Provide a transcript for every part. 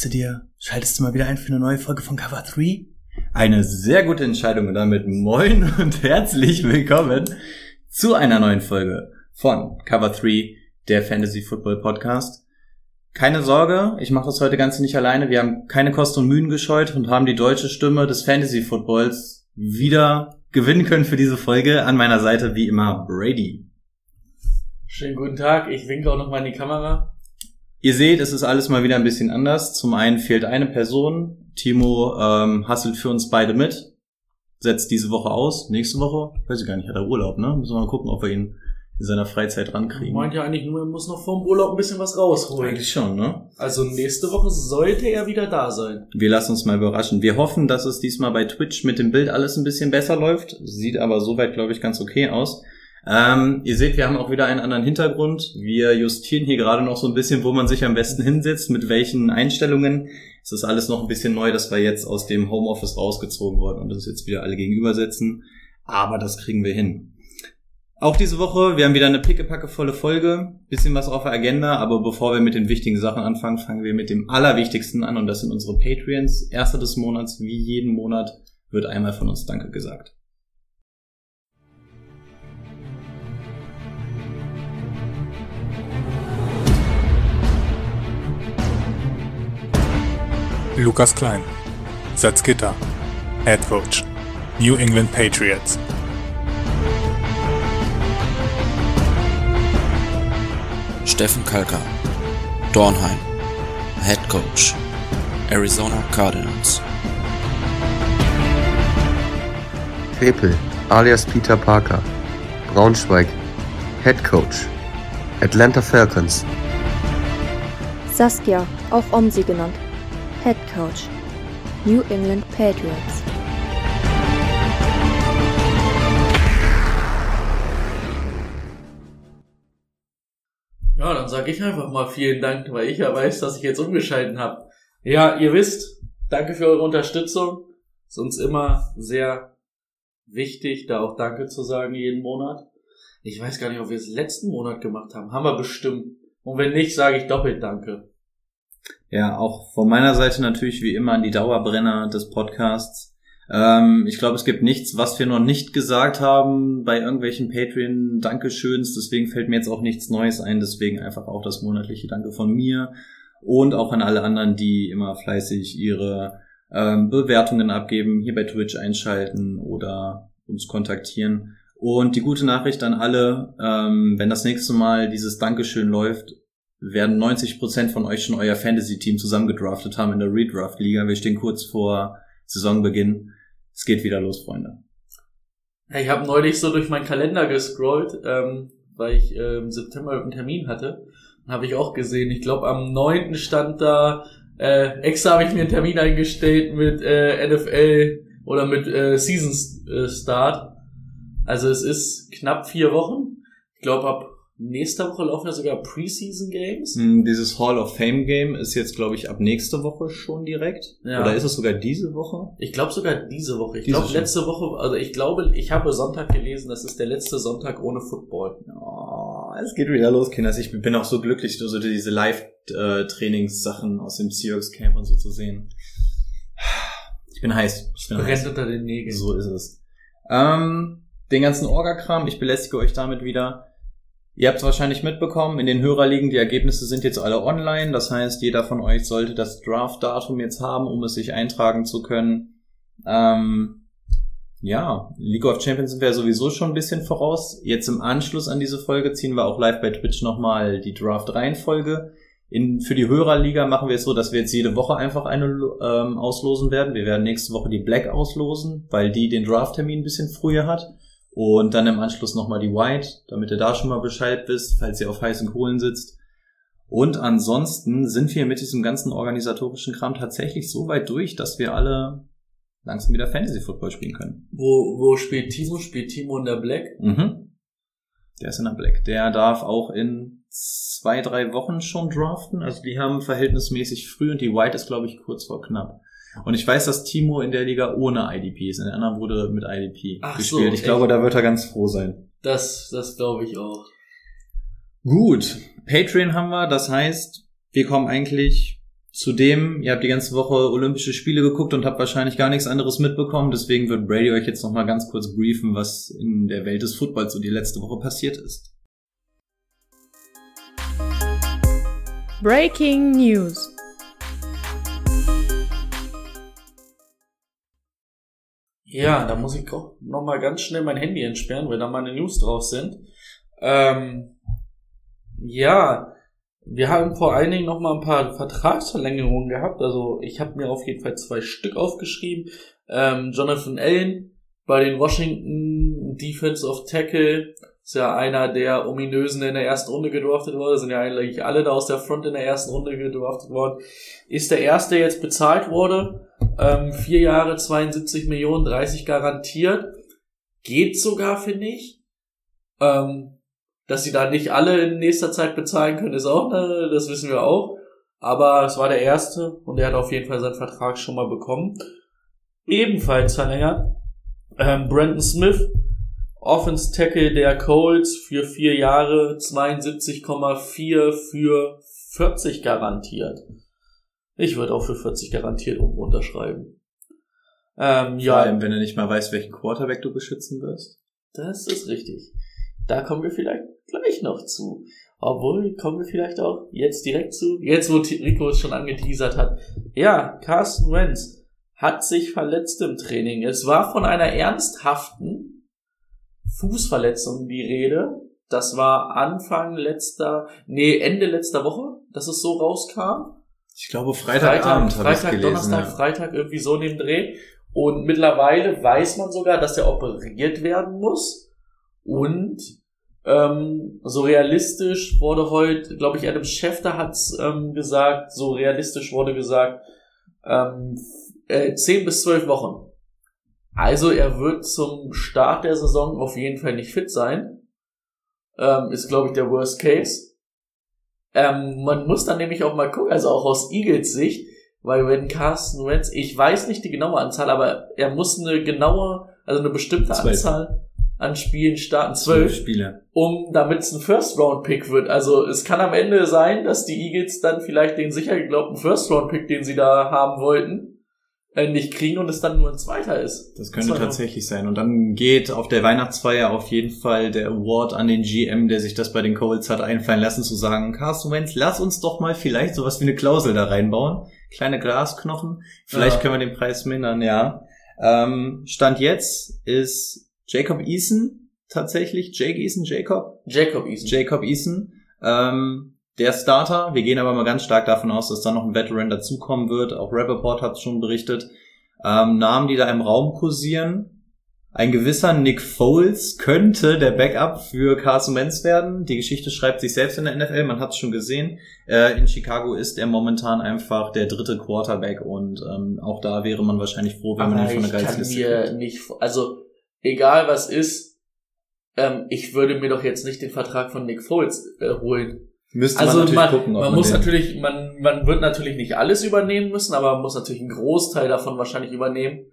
Dachtest du dir, schaltest du mal wieder ein für eine neue Folge von Cover 3? Eine sehr gute Entscheidung und damit moin und herzlich willkommen zu einer neuen Folge von Cover 3, der Fantasy Football Podcast. Keine Sorge, ich mache das heute ganz nicht alleine. Wir haben keine Kosten und Mühen gescheut und haben die deutsche Stimme des Fantasy Footballs wieder gewinnen können für diese Folge. An meiner Seite wie immer Brady. Schönen guten Tag, ich winke auch nochmal in die Kamera. Ihr seht, es ist alles mal wieder ein bisschen anders. Zum einen fehlt eine Person. Timo ähm, hasselt für uns beide mit. Setzt diese Woche aus. Nächste Woche, weiß ich gar nicht, hat er Urlaub, ne? Müssen wir mal gucken, ob wir ihn in seiner Freizeit rankriegen. Meint ja eigentlich nur, er muss noch vorm Urlaub ein bisschen was rausholen. Eigentlich schon, ne? Also nächste Woche sollte er wieder da sein. Wir lassen uns mal überraschen. Wir hoffen, dass es diesmal bei Twitch mit dem Bild alles ein bisschen besser läuft. Sieht aber soweit, glaube ich, ganz okay aus. Ähm, ihr seht, wir haben auch wieder einen anderen Hintergrund. Wir justieren hier gerade noch so ein bisschen, wo man sich am besten hinsetzt, mit welchen Einstellungen. Es ist alles noch ein bisschen neu, dass wir jetzt aus dem Homeoffice rausgezogen wurden und das jetzt wieder alle gegenüber sitzen. Aber das kriegen wir hin. Auch diese Woche, wir haben wieder eine pickepackevolle Folge, bisschen was auf der Agenda, aber bevor wir mit den wichtigen Sachen anfangen, fangen wir mit dem Allerwichtigsten an und das sind unsere Patreons. Erster des Monats, wie jeden Monat, wird einmal von uns Danke gesagt. Lukas Klein, Salzgitter, Head Coach, New England Patriots. Steffen Kalka, Dornheim, Head Coach, Arizona Cardinals. Krepel, alias Peter Parker, Braunschweig, Head Coach, Atlanta Falcons. Saskia, auch Omsi genannt, Head Coach, New England Patriots. Ja, dann sage ich einfach mal vielen Dank, weil ich ja weiß, dass ich jetzt umgeschalten habe. Ja, ihr wisst, danke für eure Unterstützung. Ist uns immer sehr wichtig, da auch Danke zu sagen jeden Monat. Ich weiß gar nicht, ob wir es letzten Monat gemacht haben. Haben wir bestimmt. Und wenn nicht, sage ich doppelt Danke. Ja, auch von meiner Seite natürlich wie immer an die Dauerbrenner des Podcasts. Ähm, ich glaube, es gibt nichts, was wir noch nicht gesagt haben bei irgendwelchen Patreon-Dankeschöns. Deswegen fällt mir jetzt auch nichts Neues ein. Deswegen einfach auch das monatliche Danke von mir und auch an alle anderen, die immer fleißig ihre ähm, Bewertungen abgeben, hier bei Twitch einschalten oder uns kontaktieren. Und die gute Nachricht an alle, ähm, wenn das nächste Mal dieses Dankeschön läuft, werden 90% von euch schon euer Fantasy-Team zusammengedraftet haben in der Redraft-Liga. Wir stehen kurz vor Saisonbeginn. Es geht wieder los, Freunde. Ich habe neulich so durch meinen Kalender gescrollt, ähm, weil ich äh, im September einen Termin hatte. Habe ich auch gesehen. Ich glaube, am 9. stand da, äh, extra habe ich mir einen Termin eingestellt mit äh, NFL oder mit äh, Season äh, Start. Also es ist knapp vier Wochen. Ich glaube, ab nächster Woche laufen ja sogar Preseason Games. Hm, Dieses Hall of Fame Game ist jetzt, glaube ich, ab nächste Woche schon direkt. Ja. Oder ist es sogar diese Woche? Ich glaube sogar diese Woche. Ich glaube letzte Woche, also ich glaube, ich habe Sonntag gelesen, das ist der letzte Sonntag ohne Football. Oh, es geht wieder los, Kinders. Ich bin auch so glücklich, so diese Live-Trainingssachen aus dem Seahawks Camp und so zu sehen. Ich bin heiß. Ich bin Brennt heiß. unter den Nägeln. So ist es. Ähm, den ganzen Orga-Kram, ich belästige euch damit wieder. Ihr habt es wahrscheinlich mitbekommen, in den Hörerligen, die Ergebnisse sind jetzt alle online. Das heißt, jeder von euch sollte das Draft-Datum jetzt haben, um es sich eintragen zu können. Ähm, ja, League of Champions sind wir sowieso schon ein bisschen voraus. Jetzt im Anschluss an diese Folge ziehen wir auch live bei Twitch nochmal die Draft-Reihenfolge. In, für die Hörerliga machen wir es so, dass wir jetzt jede Woche einfach eine ähm, auslosen werden. Wir werden nächste Woche die Black auslosen, weil die den Draft-Termin ein bisschen früher hat. Und dann im Anschluss nochmal die White, damit ihr da schon mal Bescheid wisst, falls ihr auf heißen Kohlen sitzt. Und ansonsten sind wir mit diesem ganzen organisatorischen Kram tatsächlich so weit durch, dass wir alle langsam wieder Fantasy Football spielen können. Wo, wo spielt Timo? Spielt Timo in der Black? Mhm. Der ist in der Black. Der darf auch in zwei, drei Wochen schon draften. Also die haben verhältnismäßig früh und die White ist, glaube ich, kurz vor knapp. Und ich weiß, dass Timo in der Liga ohne IDP ist. In der anderen wurde mit IDP Ach gespielt. so, ich glaube, echt? da wird er ganz froh sein. Das, das glaube ich auch. Gut, Patreon haben wir, das heißt, wir kommen eigentlich zu dem, ihr habt die ganze Woche Olympische Spiele geguckt und habt wahrscheinlich gar nichts anderes mitbekommen, deswegen wird Brady euch jetzt nochmal ganz kurz briefen, was in der Welt des Footballs so die letzte Woche passiert ist. Breaking News. Ja, da muss ich auch noch mal ganz schnell mein Handy entsperren, weil da meine News drauf sind. Ähm, ja, wir haben vor allen Dingen noch mal ein paar Vertragsverlängerungen gehabt. Also ich habe mir auf jeden Fall zwei Stück aufgeschrieben. Ähm, Jonathan Allen bei den Washington Defense of Tackle ist ja einer der ominösen, der in der ersten Runde gedraftet wurde. Sind ja eigentlich alle da aus der Front in der ersten Runde gedraftet worden. Ist der erste, der jetzt bezahlt wurde. Ähm, vier Jahre, 72 Millionen, 30 garantiert. Geht sogar, finde ich. Ähm, dass sie da nicht alle in nächster Zeit bezahlen können, ist auch, ne, das wissen wir auch. Aber es war der erste und er hat auf jeden Fall seinen Vertrag schon mal bekommen. Ebenfalls verlängert. Ähm, Brandon Smith, Offense Tackle der Colts für vier Jahre, 72,4 für 40 garantiert. Ich würde auch für 40 garantiert irgendwo unterschreiben. Ähm, Vor ja, allem, wenn du nicht mal weißt, welchen Quarterback du beschützen wirst. das ist richtig. Da kommen wir vielleicht gleich noch zu. Obwohl, kommen wir vielleicht auch jetzt direkt zu. Jetzt, wo Rico es schon angeteasert hat. Ja, Carsten Wentz hat sich verletzt im Training. Es war von einer ernsthaften Fußverletzung die Rede. Das war Anfang letzter, nee, Ende letzter Woche, dass es so rauskam. Ich glaube, Freitagabend habe ich Freitag, gelesen. Donnerstag, ja. Freitag, irgendwie so dem Dreh. Und mittlerweile weiß man sogar, dass er operiert werden muss. Und ähm, so realistisch wurde heute, glaube ich, Adam Schefter hat's ähm, gesagt, so realistisch wurde gesagt, ähm, äh, 10 bis 12 Wochen. Also er wird zum Start der Saison auf jeden Fall nicht fit sein. Ähm, ist, glaube ich, der Worst Case. Ähm, man muss dann nämlich auch mal gucken, also auch aus Eagles Sicht, weil wenn Carsten Wentz, ich weiß nicht die genaue Anzahl, aber er muss eine genaue, also eine bestimmte Zwölf. Anzahl an Spielen starten, Zwölf Spiele. um damit es ein First-Round-Pick wird. Also es kann am Ende sein, dass die Eagles dann vielleicht den sicher geglaubten First-Round-Pick, den sie da haben wollten, nicht kriegen und es dann nur ein zweiter ist. Das könnte nur- tatsächlich sein. Und dann geht auf der Weihnachtsfeier auf jeden Fall der Award an den GM, der sich das bei den Colts hat einfallen lassen, zu sagen, Carsten Wentz, lass uns doch mal vielleicht sowas wie eine Klausel da reinbauen. Kleine Glasknochen. Vielleicht Ja. können wir den Preis mindern, ja. Ähm, Stand jetzt ist Jacob Eason tatsächlich, Jake Eason, Jacob? Jacob Eason. Jacob Eason, ähm, der Starter. Wir gehen aber mal ganz stark davon aus, dass da noch ein Veteran dazukommen wird. Auch Rappaport hat es schon berichtet. Ähm, Namen, die da im Raum kursieren. Ein gewisser Nick Foles könnte der Backup für Carson Wentz werden. Die Geschichte schreibt sich selbst in der NFL, man hat es schon gesehen. Äh, in Chicago ist er momentan einfach der dritte Quarterback und ähm, auch da wäre man wahrscheinlich froh, wenn man Aber ihn von der kann Geizliste mir nicht, also egal was ist, ähm, ich würde mir doch jetzt nicht den Vertrag von Nick Foles äh, holen. Müsste Also man natürlich man, gucken, man man muss natürlich, man, man wird natürlich nicht alles übernehmen müssen, aber man muss natürlich einen Großteil davon wahrscheinlich übernehmen.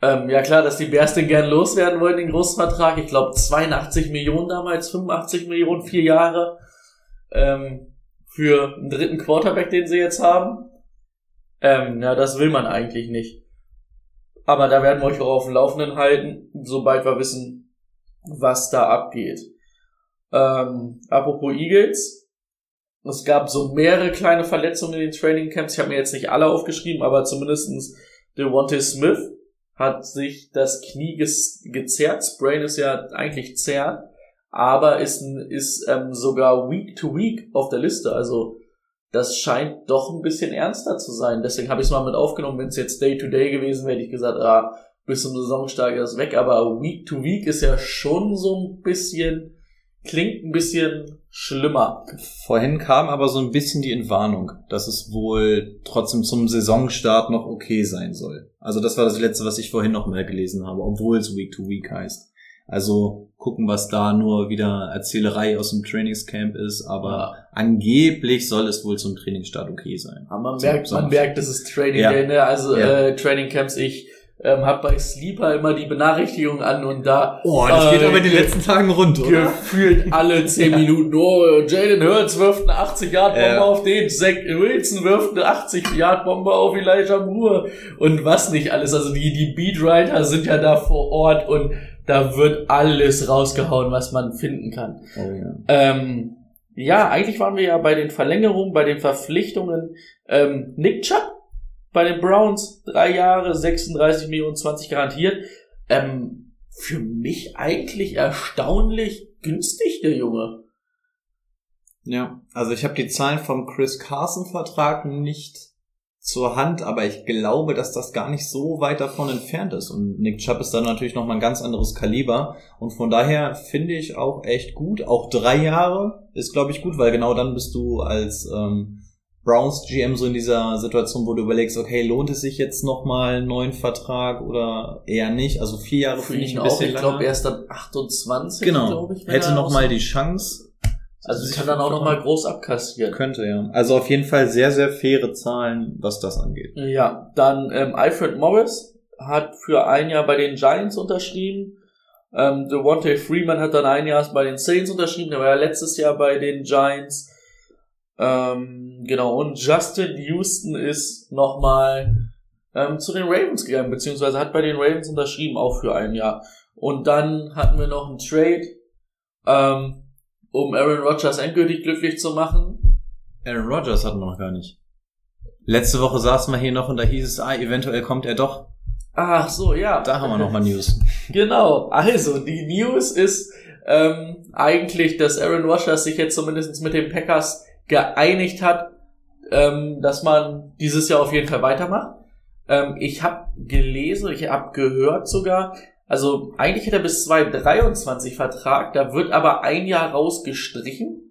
Ähm, ja klar, dass die Bears den gern loswerden wollen, den großen Vertrag. Ich glaube 82 Millionen damals, 85 Millionen, vier Jahre ähm, für einen dritten Quarterback, den sie jetzt haben. Ähm, ja, das will man eigentlich nicht. Aber da werden wir euch auch auf dem Laufenden halten, sobald wir wissen, was da abgeht. Ähm, apropos Eagles, es gab so mehrere kleine Verletzungen in den Training Camps. Ich habe mir jetzt nicht alle aufgeschrieben, aber zumindestens Devontae Smith hat sich das Knie gezerrt. Sprain ist ja eigentlich zerrt, aber ist, ist ähm, sogar Week to Week auf der Liste. Also das scheint doch ein bisschen ernster zu sein. Deswegen habe ich es mal mit aufgenommen. Wenn es jetzt Day to Day gewesen wäre, hätte ich gesagt, ah, bis zum Saisonstart ist weg. Aber Week to Week ist ja schon so ein bisschen klingt ein bisschen schlimmer. Vorhin kam aber so ein bisschen die Entwarnung, dass es wohl trotzdem zum Saisonstart noch okay sein soll. Also das war das letzte, was ich vorhin noch mal gelesen habe, obwohl es Week to Week heißt. Also gucken, was da nur wieder Erzählerei aus dem Trainingscamp ist, aber Ja. angeblich soll es wohl zum Trainingsstart okay sein. Aber man merkt, so. man merkt, das ist Training Ja. Ne? Also Ja. äh, Training Camps, ich ähm, habe bei Sleeper immer die Benachrichtigung an und da Oh, das geht äh, aber in den letzten Tagen rund, oder? gefühlt alle 10 Minuten, oh, Jalen Hurts wirft eine 80 Yard Bombe Ja. auf den, Zach Wilson wirft eine 80 Yard Bombe auf Elijah Moore und was nicht alles. Also die, die Beatwriter sind ja da vor Ort und da wird alles rausgehauen, was man finden kann. Oh, ja. Ähm, ja, eigentlich waren wir ja bei den Verlängerungen, bei den Verpflichtungen. Ähm, Nick Chubb bei den Browns, drei Jahre, 36 Millionen, 20 garantiert. Ähm, für mich eigentlich erstaunlich günstig, der Junge. Ja, also ich habe die Zahlen vom Chris Carson Vertrag nicht zur Hand, aber ich glaube, dass das gar nicht so weit davon entfernt ist. Und Nick Chubb ist dann natürlich nochmal ein ganz anderes Kaliber. Und von daher finde ich auch echt gut. Auch drei Jahre ist, glaube ich, gut, weil genau dann bist du als ähm, Browns GM so in dieser Situation, wo du überlegst, okay, lohnt es sich jetzt nochmal einen neuen Vertrag oder eher nicht? Also vier Jahre Für finde ich ein auch, bisschen ich glaube, lange. erst ab 28, Genau, glaube ich. hätte er nochmal die Chance. Also sie kann dann auch nochmal groß abkassieren. Könnte, ja. Also auf jeden Fall sehr, sehr faire Zahlen, was das angeht. Ja, dann ähm, Alfred Morris hat für ein Jahr bei den Giants unterschrieben. Ähm, Devontae Freeman hat dann ein Jahr bei den Saints unterschrieben. Der war ja letztes Jahr bei den Giants. Ähm, genau, und Justin Houston ist nochmal ähm, zu den Ravens gegangen, beziehungsweise hat bei den Ravens unterschrieben, auch für ein Jahr. Und dann hatten wir noch einen Trade, ähm, um Aaron Rodgers endgültig glücklich zu machen. Aaron Rodgers hatten wir noch gar nicht. Letzte Woche saßen wir hier noch und da hieß es, ah, eventuell kommt er doch. Ach so, ja. Da haben wir noch mal News. Genau, also die News ist ähm, eigentlich, dass Aaron Rodgers sich jetzt zumindest mit den Packers geeinigt hat, ähm, dass man dieses Jahr auf jeden Fall weitermacht. Ähm, ich habe gelesen, ich habe gehört sogar, also eigentlich hat er bis 2023 Vertrag, da wird aber ein Jahr rausgestrichen.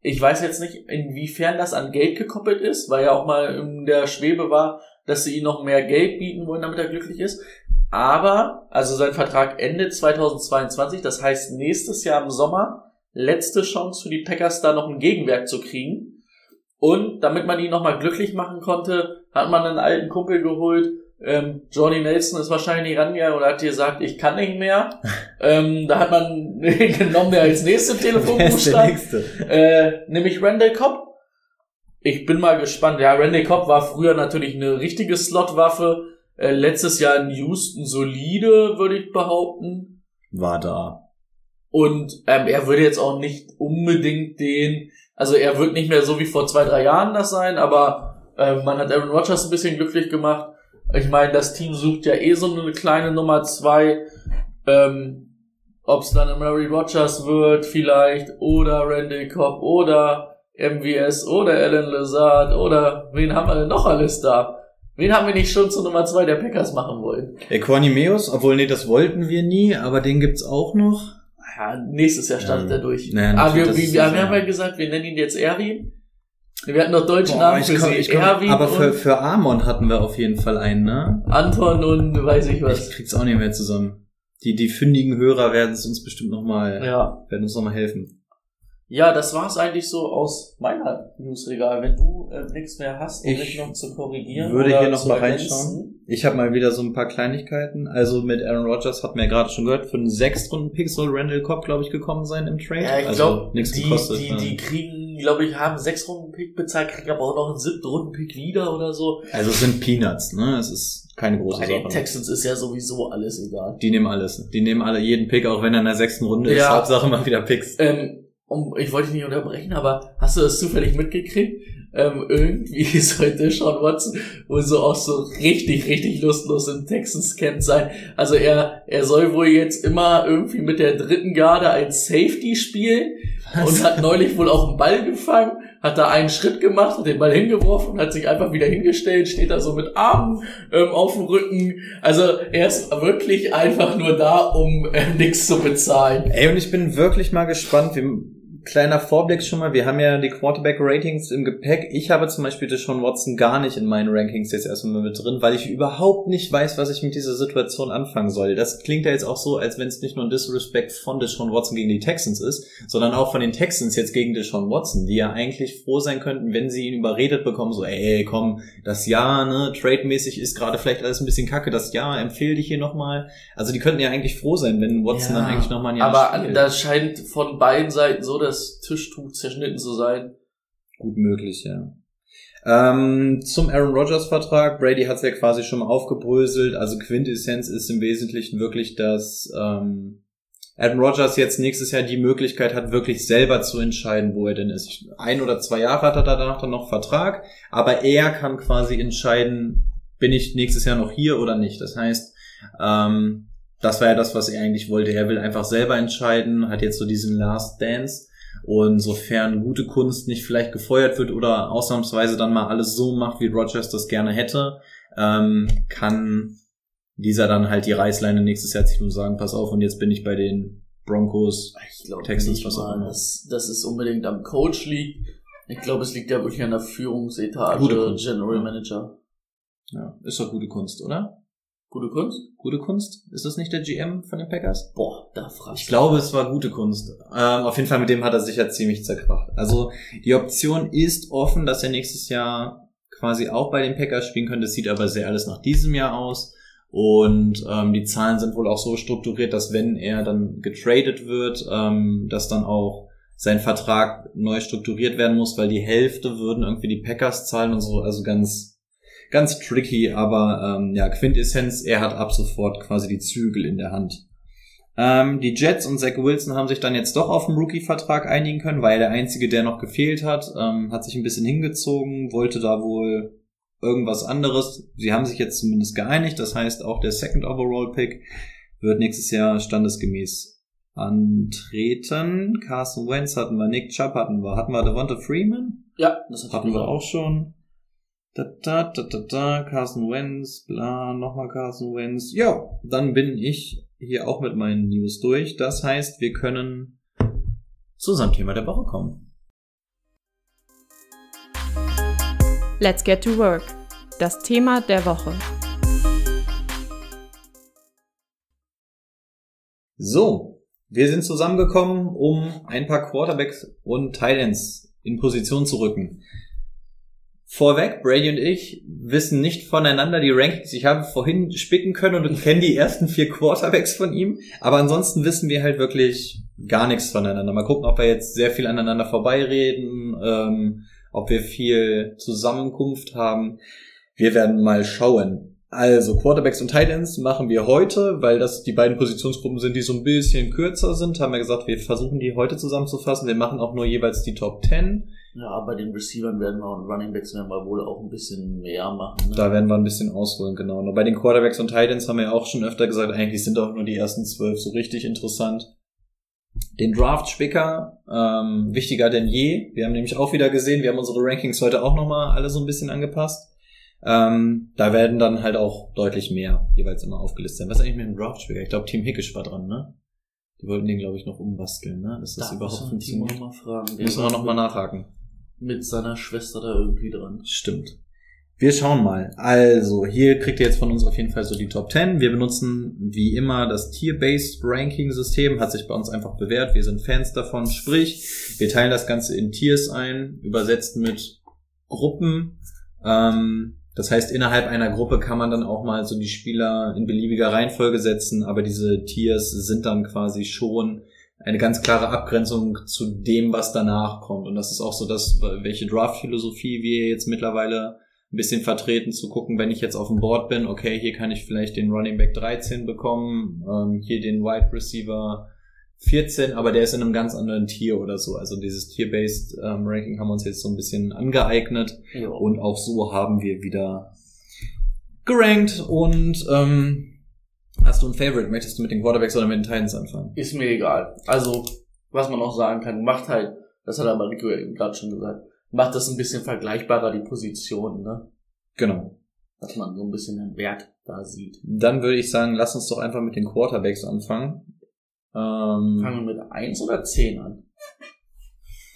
Ich weiß jetzt nicht, inwiefern das an Geld gekoppelt ist, weil ja auch mal in der Schwebe war, dass sie ihm noch mehr Geld bieten wollen, damit er glücklich ist. Aber, also sein Vertrag endet 2022, das heißt nächstes Jahr im Sommer, letzte Chance für die Packers da noch ein Gegenwerk zu kriegen. Und damit man ihn nochmal glücklich machen konnte, hat man einen alten Kumpel geholt. Ähm, Johnny Nelson ist wahrscheinlich nicht rangegangen oder hat gesagt, ich kann nicht mehr. ähm, da hat man genommen, der als nächste Telefonbuch stand nächste? äh, nämlich Randall Cobb. Ich bin mal gespannt. Ja, Randall Cobb war früher natürlich eine richtige Slotwaffe. Äh, letztes Jahr in Houston solide, würde ich behaupten. War da. Und ähm, er würde jetzt auch nicht unbedingt den, also er wird nicht mehr so wie vor zwei, drei Jahren das sein, aber äh, man hat Aaron Rodgers ein bisschen glücklich gemacht. Ich meine, das Team sucht ja eh so eine kleine Nummer zwei. Ähm, Ob es dann Mary Rogers wird vielleicht oder Randy Cobb oder MVS oder Alan Lazard oder wen haben wir denn noch alles da? Wen haben wir nicht schon zur Nummer zwei der Packers machen wollen? Equanimeus, obwohl nee, das wollten wir nie, aber den gibt's auch noch. Ja, nächstes Jahr startet Ja. er durch. Naja, aber natürlich, wir, wir, wir, haben ja gesagt, wir nennen ihn jetzt Erwin. Wir hatten noch deutsche Boah, Namen ich für komm, sie. ich komm, Erwin aber für, für Amon hatten wir auf jeden Fall einen, ne? Anton und weiß ich Ich was. krieg's auch nicht mehr zusammen. Die, die fündigen Hörer werden es uns bestimmt nochmal, Ja. werden uns nochmal helfen. Ja, das war's eigentlich so aus meiner Newsregal. Wenn du äh, nichts mehr hast, um Ich dich noch zu korrigieren. Würde oder hier noch zu mal ergänzen. reinschauen. Ich habe mal wieder so ein paar Kleinigkeiten. Also mit Aaron Rodgers hat mir ja gerade schon gehört, für einen Sechstrunden-Pick soll Randall Cobb, glaube ich, gekommen sein im Trade. Ja, ich also, glaube, nichts die, gekostet. die, ne? die kriegen, glaube ich, haben sechs Runden Pick bezahlt, kriegen aber auch noch einen siebten Runden Pick wieder oder so. Also es sind Peanuts, ne? Es ist keine große Bei den Sache. Texans ist ja sowieso alles egal. Die nehmen alles. Die nehmen alle jeden Pick, auch wenn er in der sechsten Runde ist. Ja. Hauptsache mal wieder Picks. Ähm, um, ich wollte dich nicht unterbrechen, aber hast du das zufällig mitgekriegt? Ähm, irgendwie sollte Sean Watson wohl so auch so richtig, richtig lustlos im Texans Camp sein. Also er, er soll wohl jetzt immer irgendwie mit der dritten Garde als Safety spielen und hat neulich wohl auch einen Ball gefangen, hat da einen Schritt gemacht, hat den Ball hingeworfen, hat sich einfach wieder hingestellt, steht da so mit Armen ähm, auf dem Rücken. Also er ist wirklich einfach nur da, um äh, nichts zu bezahlen. Ey, und ich bin wirklich mal gespannt. Wir, kleiner Vorblick schon mal. Wir haben ja die Quarterback-Ratings im Gepäck. Ich habe zum Beispiel Deshaun Watson gar nicht in meinen Rankings jetzt erstmal mit drin, weil ich überhaupt nicht weiß, was ich mit dieser Situation anfangen soll. Das klingt ja jetzt auch so, als wenn es nicht nur ein Disrespect von Deshaun Watson gegen die Texans ist, sondern auch von den Texans jetzt gegen Deshaun Watson, die ja eigentlich froh sein könnten, wenn sie ihn überredet bekommen, so, ey, komm, das Jahr, ne, trade-mäßig ist gerade vielleicht alles ein bisschen kacke, das Jahr, empfehle dich hier nochmal. Also die könnten ja eigentlich froh sein, wenn Watson Ja, dann eigentlich nochmal ein Jahr Aber spielt. das scheint von beiden Seiten so das Tischtuch zerschnitten zu sein. Gut möglich, ja. Ähm, zum Aaron Rodgers Vertrag. Brady hat es ja quasi schon mal aufgebröselt. Also Quintessenz ist im Wesentlichen wirklich, dass ähm, Aaron Rodgers jetzt nächstes Jahr die Möglichkeit hat, wirklich selber zu entscheiden, wo er denn ist. Ein oder zwei Jahre hat er danach dann noch Vertrag, aber er kann quasi entscheiden, bin ich nächstes Jahr noch hier oder nicht. Das heißt, ähm, das war ja das, was er eigentlich wollte. Er will einfach selber entscheiden, hat jetzt so diesen Last Dance. Und sofern gute Kunst nicht vielleicht gefeuert wird oder ausnahmsweise dann mal alles so macht, wie Rogers das gerne hätte, ähm, kann dieser dann halt die Reißleine nächstes Jahr ziehen und sagen, pass auf, und jetzt bin ich bei den Broncos, Ich glaube Texans, nicht was auch immer. dass, dass es unbedingt am Coach liegt. Ich glaube, es liegt ja wirklich an der Führungsetage. General. Manager. Ja, ist doch gute Kunst, oder? Gute Kunst? Gute Kunst? Ist das nicht der GM von den Packers? Boah, da fragst Ich glaube, es war gute Kunst. Ähm, auf jeden Fall mit dem hat er sicher ziemlich zerkracht. Also die Option ist offen, dass er nächstes Jahr quasi auch bei den Packers spielen könnte. Es sieht aber sehr alles nach diesem Jahr aus. Und ähm, die Zahlen sind wohl auch so strukturiert, dass wenn er dann getradet wird, ähm, dass dann auch sein Vertrag neu strukturiert werden muss, weil die Hälfte würden irgendwie die Packers zahlen und so. Also ganz ganz tricky, aber ähm, ja, Quintessenz, er hat ab sofort quasi die Zügel in der Hand. Ähm, die Jets und Zach Wilson haben sich dann jetzt doch auf einen Rookie-Vertrag einigen können, weil der einzige, der noch gefehlt hat, ähm, hat sich ein bisschen hingezogen, wollte da wohl irgendwas anderes. Sie haben sich jetzt zumindest geeinigt, das heißt auch der Second Overall Pick wird nächstes Jahr standesgemäß antreten. Carson Wentz hatten wir, Nick Chubb hatten wir, hatten wir Devonta Freeman? Ja, das hat Hatten wir auch schon. Da, da, da, da, da, Carson Wentz, bla, nochmal Carson Wentz. Ja, dann bin ich hier auch mit meinen News durch. Das heißt, wir können zu unserem Thema der Woche kommen. Let's get to work. Das Thema der Woche. So, wir sind zusammengekommen, um ein paar Quarterbacks und Titans in Position zu rücken. Vorweg, Brady und ich wissen nicht voneinander die Rankings. Ich habe vorhin spicken können und kenne die ersten vier Quarterbacks von ihm, aber ansonsten wissen wir halt wirklich gar nichts voneinander. Mal gucken, ob wir jetzt sehr viel aneinander vorbeireden, ähm, ob wir viel Zusammenkunft haben. Wir werden mal schauen. Also Quarterbacks und Titans machen wir heute, weil das die beiden Positionsgruppen sind, die so ein bisschen kürzer sind. Haben wir gesagt, wir versuchen die heute zusammenzufassen. Wir machen auch nur jeweils die Top 10. Ja, bei den Receivern werden wir und Running Backs werden wir wohl auch ein bisschen mehr machen. Ne? Da werden wir ein bisschen ausholen, genau. Und bei den Quarterbacks und Titans haben wir ja auch schon öfter gesagt, eigentlich sind auch nur die ersten zwölf so richtig interessant. Den Draft-Spicker, ähm, wichtiger denn je. Wir haben nämlich auch wieder gesehen, wir haben unsere Rankings heute auch nochmal alle so ein bisschen angepasst. Ähm, da werden dann halt auch deutlich mehr jeweils immer aufgelistet sein. Was ist eigentlich mit dem Draft-Spicker? Ich glaube, Team Hickisch war dran, ne? Die wollten den, glaube ich, noch umbasteln, ne? Dass das Da überhaupt müssen wir funktioniert. mal fragen. Müssen wir nochmal nachhaken. Mit seiner Schwester da irgendwie dran. Stimmt. Wir schauen mal. Also, hier kriegt ihr jetzt von uns auf jeden Fall so die Top 10. Wir benutzen wie immer das Tier-Based Ranking-System, hat sich bei uns einfach bewährt. Wir sind Fans davon. Sprich, wir teilen das Ganze in Tiers ein, übersetzt mit Gruppen. Ähm, das heißt, innerhalb einer Gruppe kann man dann auch mal so die Spieler in beliebiger Reihenfolge setzen, aber diese Tiers sind dann quasi schon eine ganz klare Abgrenzung zu dem, was danach kommt. Und das ist auch so das, welche Draft-Philosophie wir jetzt mittlerweile ein bisschen vertreten, zu gucken, wenn ich jetzt auf dem Board bin, okay, hier kann ich vielleicht den Running Back 13 bekommen, ähm, hier den Wide Receiver 14, aber der ist in einem ganz anderen Tier oder so. Also dieses Tier-Based ähm, Ranking haben wir uns jetzt so ein bisschen angeeignet Ja. und auch so haben wir wieder gerankt und ähm, hast du ein Favorite? Möchtest du mit den Quarterbacks oder mit den Titans anfangen? Ist mir egal. Also, was man auch sagen kann, macht halt, das hat aber Rico ja eben gerade schon gesagt, macht das ein bisschen vergleichbarer, die Positionen, ne? Genau. Dass man so ein bisschen den Wert da sieht. Dann würde ich sagen, lass uns doch einfach mit den Quarterbacks anfangen. Ähm, Fangen wir mit eins oder zehn an?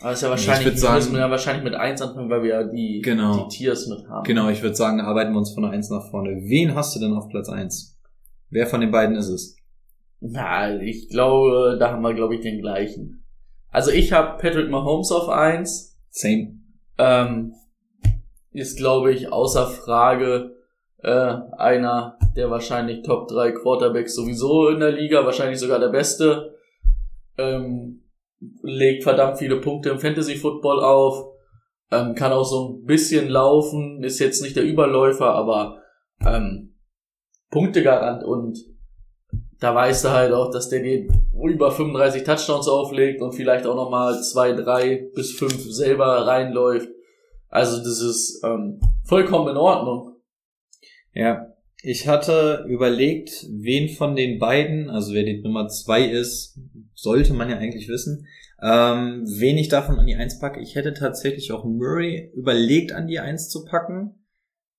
Aber ist ja wahrscheinlich, Ich wir sagen- müssen ja wahrscheinlich mit eins anfangen, weil wir ja die, Genau. die Tiers mit haben. genau, ich würde sagen, arbeiten wir uns von der 1 nach vorne. Wen hast du denn auf Platz 1? Wer von den beiden ist es? Na, ich glaube, da haben wir, glaube ich, den gleichen. Also ich habe Patrick Mahomes auf eins. Same. Ähm, ist, glaube ich, außer Frage äh, einer der wahrscheinlich Top 3 Quarterbacks sowieso in der Liga, wahrscheinlich sogar der beste. Ähm, legt verdammt viele Punkte im Fantasy Football auf, ähm, kann auch so ein bisschen laufen, ist jetzt nicht der Überläufer, aber ähm, Punktegarant und da weißt du halt auch, dass der dir über 35 Touchdowns auflegt und vielleicht auch nochmal zwei, drei bis fünf selber reinläuft. Also das ist ähm, vollkommen in Ordnung. Ja, ich hatte überlegt, wen von den beiden, also wer die Nummer zwei ist, sollte man ja eigentlich wissen, ähm, wen ich davon an die Eins packe. Ich hätte tatsächlich auch Murray überlegt, an die Eins zu packen.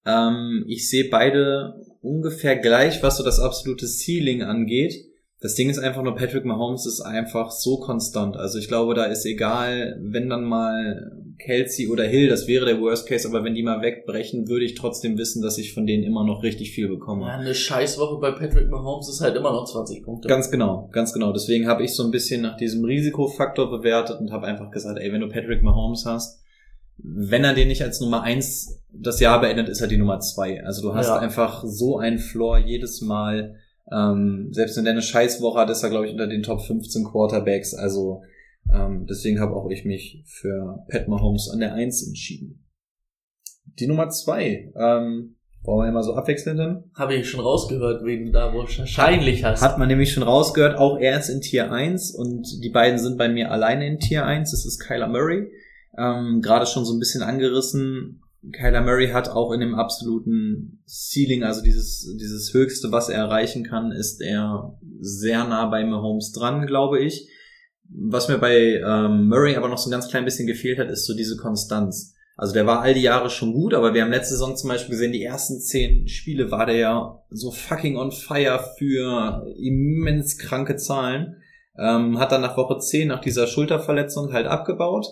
Ähm, ich sehe beide ungefähr gleich, was so das absolute Ceiling angeht. Das Ding ist einfach nur, Patrick Mahomes ist einfach so konstant. Also ich glaube, da ist egal, wenn dann mal Kelsey oder Hill, das wäre der Worst Case, aber wenn die mal wegbrechen, würde ich trotzdem wissen, dass ich von denen immer noch richtig viel bekomme. Ja, eine Scheißwoche bei Patrick Mahomes ist halt immer noch 20 Punkte. Ganz genau, ganz genau. Deswegen habe ich so ein bisschen nach diesem Risikofaktor bewertet und habe einfach gesagt, ey, wenn du Patrick Mahomes hast, wenn er den nicht als Nummer eins das Jahr beendet, ist er die Nummer zwei. Also du hast Ja. einfach so einen Floor jedes Mal. Ähm, selbst wenn der eine Scheißwoche hat, ist er, glaube ich, unter den Top 15 Quarterbacks. Also ähm, deswegen habe auch ich mich für Pat Mahomes an der Eins entschieden. Die Nummer zwei, ähm, wollen wir immer so abwechselnd dann? Habe ich schon rausgehört, du da wahrscheinlich hast. Hat man nämlich schon rausgehört, auch er ist in Tier 1 und die beiden sind bei mir alleine in Tier 1. Das ist Kyler Murray. Ähm, Gerade schon so ein bisschen angerissen. Kyler Murray hat auch in dem absoluten Ceiling, also dieses, dieses Höchste, was er erreichen kann, ist er sehr nah bei Mahomes dran, glaube ich. Was mir bei ähm, Murray aber noch so ein ganz klein bisschen gefehlt hat, ist so diese Konstanz. Also der war all die Jahre schon gut, aber wir haben letzte Saison zum Beispiel gesehen, die ersten zehn Spiele war der ja so fucking on fire für immens kranke Zahlen. Ähm, hat dann nach Woche 10 nach dieser Schulterverletzung halt abgebaut.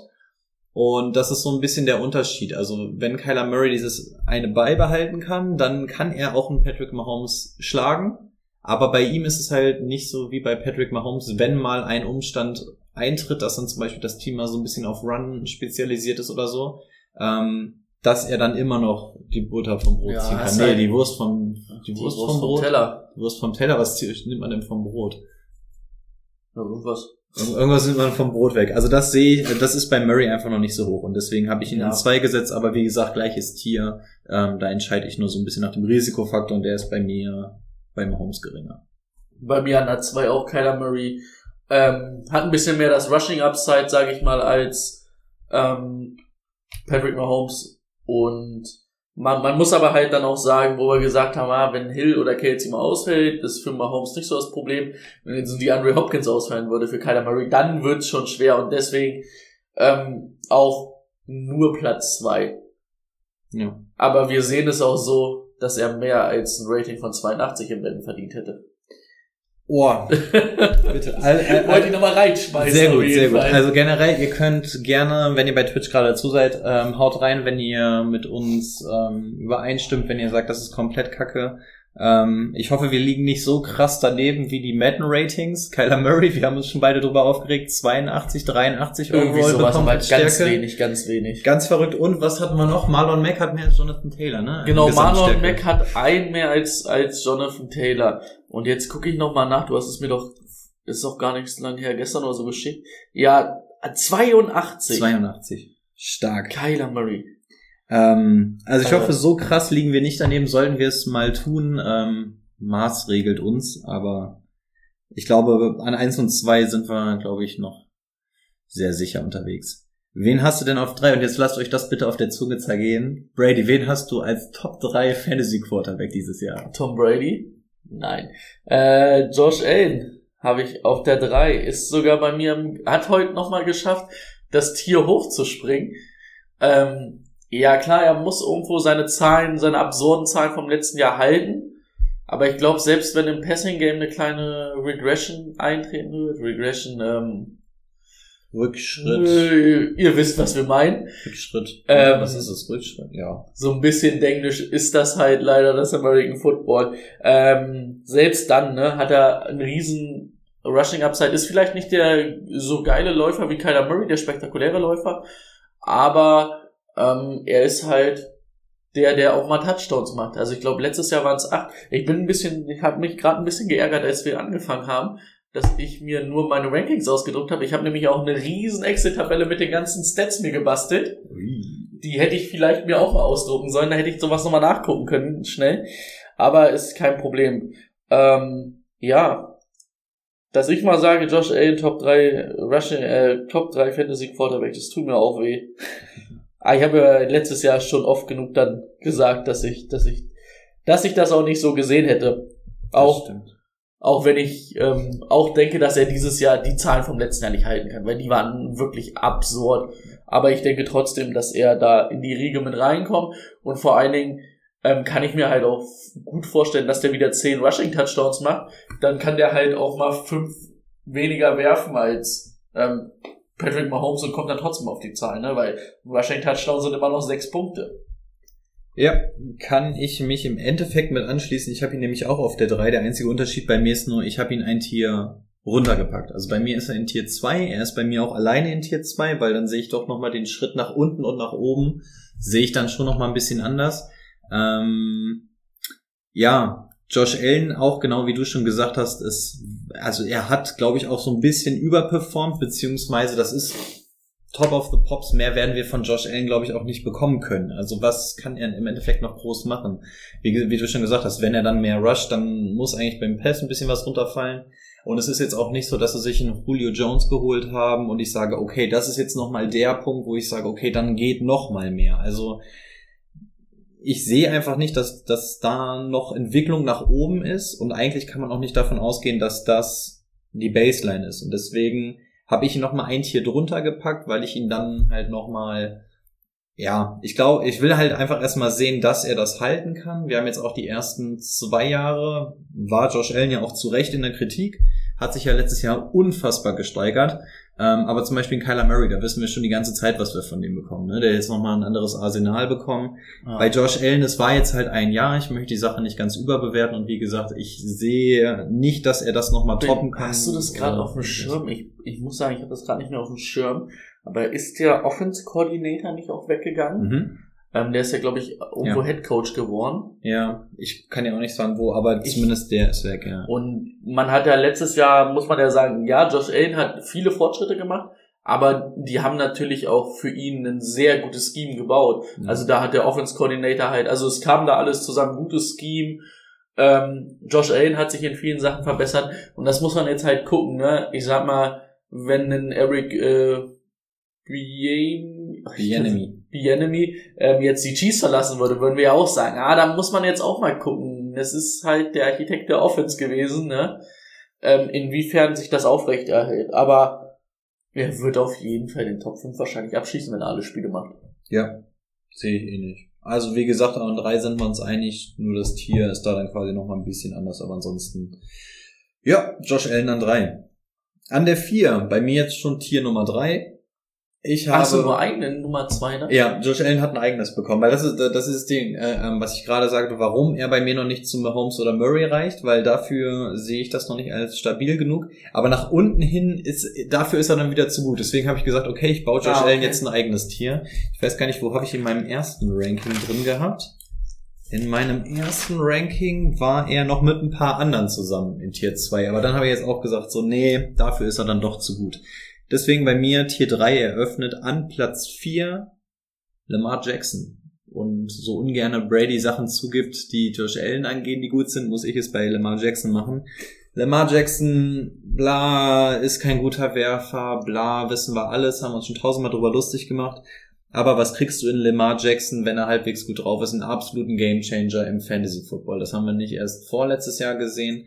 Und das ist so ein bisschen der Unterschied. Also wenn Kyler Murray dieses eine beibehalten kann, dann kann er auch einen Patrick Mahomes schlagen. Aber bei ihm ist es halt nicht so wie bei Patrick Mahomes, wenn mal ein Umstand eintritt, dass dann zum Beispiel das Team mal so ein bisschen auf Run spezialisiert ist oder so, ähm, dass er dann immer noch die Butter vom Brot Ja, ziehen kann. Nee, halt- die Wurst vom, die, Die Wurst, Wurst vom vom Brot. Teller. Die Wurst vom Teller, was nimmt man denn vom Brot? Ja, irgendwas. Irg- Irgendwas nimmt man vom Brot weg. Also das sehe ich, das ist bei Murray einfach noch nicht so hoch und deswegen habe ich ihn Ja. in zwei gesetzt, aber wie gesagt, gleiches Tier. Ähm, da entscheide ich nur so ein bisschen nach dem Risikofaktor und der ist bei mir bei Mahomes geringer. Bei mir an der 2 auch Kyler Murray. Ähm, hat ein bisschen mehr das Rushing Upside, sage ich mal, als ähm, Patrick Mahomes. Und man, man muss aber halt dann auch sagen, wo wir gesagt haben, ah, wenn Hill oder Kelsey mal ausfällt, ist für Mahomes nicht so das Problem. Wenn jetzt die Andre Hopkins ausfallen würde für Kyler Murray, dann wird's schon schwer und deswegen ähm, auch nur Platz 2. Ja. Aber wir sehen es auch so, dass er mehr als ein Rating von 82 im Rennen verdient hätte. Oh, bitte. Al- al- Wollte ich nochmal reinschmeißen. Sehr gut, sehr gut. Fall. Also generell, ihr könnt gerne, wenn ihr bei Twitch gerade dazu seid, ähm, haut rein, wenn ihr mit uns ähm, übereinstimmt, wenn ihr sagt, das ist komplett kacke. Ähm, ich hoffe, wir liegen nicht so krass daneben wie die Madden-Ratings. Kyler Murray, wir haben uns schon beide drüber aufgeregt, 82, 83 Irgendwie overall sowas, bekommen aber ganz Stärke. wenig, ganz wenig. Ganz verrückt. Und was hatten wir noch? Marlon Mack hat mehr als Jonathan Taylor, ne? Genau, Marlon. Mack hat ein mehr als, als Jonathan Taylor. Und jetzt gucke ich nochmal nach, du hast es mir doch, ist doch gar nicht so lange her, gestern oder so geschickt. Ja, 82. 82. Stark. Kyler Murray. Ähm, also ich hoffe, so krass liegen wir nicht daneben, sollten wir es mal tun. Ähm, Mars regelt uns, aber ich glaube, an eins und zwei sind wir, glaube ich, noch sehr sicher unterwegs. Wen hast du denn auf drei? Und jetzt lasst euch das bitte auf der Zunge zergehen. Brady, wen hast du als Top 3 Fantasy Quarterback dieses Jahr? Tom Brady? Nein. Äh, Josh Allen habe ich auf der 3. Ist sogar bei mir, hat heute nochmal geschafft, das Tier hochzuspringen. Ähm, ja, klar, er muss irgendwo seine Zahlen, seine absurden Zahlen vom letzten Jahr halten. Aber ich glaube, selbst wenn im Passing Game eine kleine Regression eintreten wird, Regression, ähm, Rückschritt. Äh, ihr wisst, was wir meinen. Rückschritt. Ähm, was ist das? Rückschritt? Ja. So ein bisschen denglisch ist das halt leider das American Football. Ähm, selbst dann, ne, hat er einen riesen Rushing Upside. Ist vielleicht nicht der so geile Läufer wie Kyler Murray, der spektakuläre Läufer, aber ähm, er ist halt der, der auch mal Touchdowns macht. Also ich glaube, letztes Jahr waren es acht. Ich bin ein bisschen, ich habe mich gerade ein bisschen geärgert, als wir angefangen haben, dass ich mir nur meine Rankings ausgedruckt habe. Ich habe nämlich auch eine riesen Excel-Tabelle mit den ganzen Stats mir gebastelt. Die hätte ich vielleicht mir auch mal ausdrucken sollen. Da hätte ich sowas nochmal nachgucken können, schnell. Aber ist kein Problem. Ähm, ja. Dass ich mal sage, Josh Allen Top 3 Rushing, äh, Top 3 Fantasy Quarterback, das tut mir auch weh. Aber ich habe ja letztes Jahr schon oft genug dann gesagt, dass ich, dass ich, dass ich das auch nicht so gesehen hätte. Auch, auch wenn ich ähm, auch denke, dass er dieses Jahr die Zahlen vom letzten Jahr nicht halten kann, weil die waren wirklich absurd. Aber ich denke trotzdem, dass er da in die Riege mit reinkommt und vor allen Dingen ähm, kann ich mir halt auch gut vorstellen, dass der wieder 10 Rushing Touchdowns macht. Dann kann der halt auch mal fünf weniger werfen als ähm, Patrick Mahomes und kommt dann trotzdem auf die Zahl, ne? Weil Rushing Touchdowns sind immer noch sechs Punkte. Ja, kann ich mich im Endeffekt mit anschließen. Ich habe ihn nämlich auch auf der 3. Der einzige Unterschied bei mir ist nur, ich habe ihn ein Tier runtergepackt. Also bei mir ist er in Tier 2, er ist bei mir auch alleine in Tier 2, weil dann sehe ich doch nochmal den Schritt nach unten und nach oben, sehe ich dann schon nochmal ein bisschen anders. Ähm, ja, Josh Allen auch genau wie du schon gesagt hast, ist, also er hat, glaube ich, auch so ein bisschen überperformt, beziehungsweise das ist Top of the Pops. Mehr werden wir von Josh Allen, glaube ich, auch nicht bekommen können. Also was kann er im Endeffekt noch groß machen? Wie, wie du schon gesagt hast, wenn er dann mehr rusht, dann muss eigentlich beim Pass ein bisschen was runterfallen. Und es ist jetzt auch nicht so, dass sie sich einen Julio Jones geholt haben und ich sage, okay, das ist jetzt nochmal der Punkt, wo ich sage, okay, dann geht nochmal mehr. Also ich sehe einfach nicht, dass, dass da noch Entwicklung nach oben ist und eigentlich kann man auch nicht davon ausgehen, dass das die Baseline ist. Und deswegen habe ich ihn nochmal ein Tier drunter gepackt, weil ich ihn dann halt nochmal, ja, ich glaube, ich will halt einfach erstmal sehen, dass er das halten kann. Wir haben jetzt auch die ersten zwei Jahre, war Josh Allen ja auch zu Recht in der Kritik, hat sich ja letztes Jahr unfassbar gesteigert. Ähm, aber zum Beispiel in Kyler Murray, da wissen wir schon die ganze Zeit, was wir von dem bekommen. Ne? Der jetzt nochmal ein anderes Arsenal bekommen. Ah. Bei Josh Allen, es war jetzt halt ein Jahr. Ich möchte die Sache nicht ganz überbewerten. Und wie gesagt, ich sehe nicht, dass er das nochmal toppen kann. Hast du das gerade auf dem Schirm? Ich, ich muss sagen, ich habe das gerade nicht mehr auf dem Schirm. Aber ist der Offense Coordinator nicht auch weggegangen? Mhm. Ähm, der ist ja, glaube ich, irgendwo ja. Head Coach geworden. Ja, ich kann ja auch nicht sagen, wo, aber ich, zumindest der ist weg, ja. Und man hat ja letztes Jahr, muss man ja sagen, ja, Josh Allen hat viele Fortschritte gemacht, aber die haben natürlich auch für ihn ein sehr gutes Scheme gebaut. Ja. Also da hat der Offense Coordinator halt, also es kam da alles zusammen, gutes Scheme. Ähm, Josh Allen hat sich in vielen Sachen verbessert und das muss man jetzt halt gucken, ne? Ich sag mal, wenn ein Eric äh, Bienemy Bienemy ähm, jetzt die Chiefs verlassen würde, würden wir ja auch sagen, ah, da muss man jetzt auch mal gucken. Es ist halt der Architekt der Offense gewesen, ne? Ähm, inwiefern sich das aufrecht erhält. Aber er wird auf jeden Fall den Top 5 wahrscheinlich abschließen, wenn er alle Spiele macht. Ja, sehe ich eh nicht. Also wie gesagt, an drei sind wir uns einig, nur das Tier ist da dann quasi nochmal ein bisschen anders, aber ansonsten. Ja, Josh Allen an drei. An der vier, bei mir jetzt schon Tier Nummer drei, ich habe. Ach so, nur eigenen Nummer zwei, ne? Ja, Josh Allen hat ein eigenes bekommen, weil das ist das ist Ding, äh, ähm, was ich gerade sagte, warum er bei mir noch nicht zu Mahomes oder Murray reicht, weil dafür sehe ich das noch nicht als stabil genug. Aber nach unten hin ist dafür ist er dann wieder zu gut. Deswegen habe ich gesagt, okay, ich baue Josh ah, okay. Allen jetzt ein eigenes Tier. Ich weiß gar nicht, wo habe ich in meinem ersten Ranking drin gehabt. In meinem ersten Ranking war er noch mit ein paar anderen zusammen in Tier 2, aber dann habe ich jetzt auch gesagt, so nee, dafür ist er dann doch zu gut. Deswegen bei mir Tier 3 eröffnet an Platz 4 Lamar Jackson. Und so ungern Brady Sachen zugibt, die Josh Allen angehen, die gut sind, muss ich es bei Lamar Jackson machen. Lamar Jackson, bla, ist kein guter Werfer, bla, wissen wir alles, haben uns schon tausendmal drüber lustig gemacht. Aber was kriegst du in Lamar Jackson, wenn er halbwegs gut drauf ist? Einen absoluten Gamechanger im Fantasy Football. Das haben wir nicht erst vorletztes Jahr gesehen.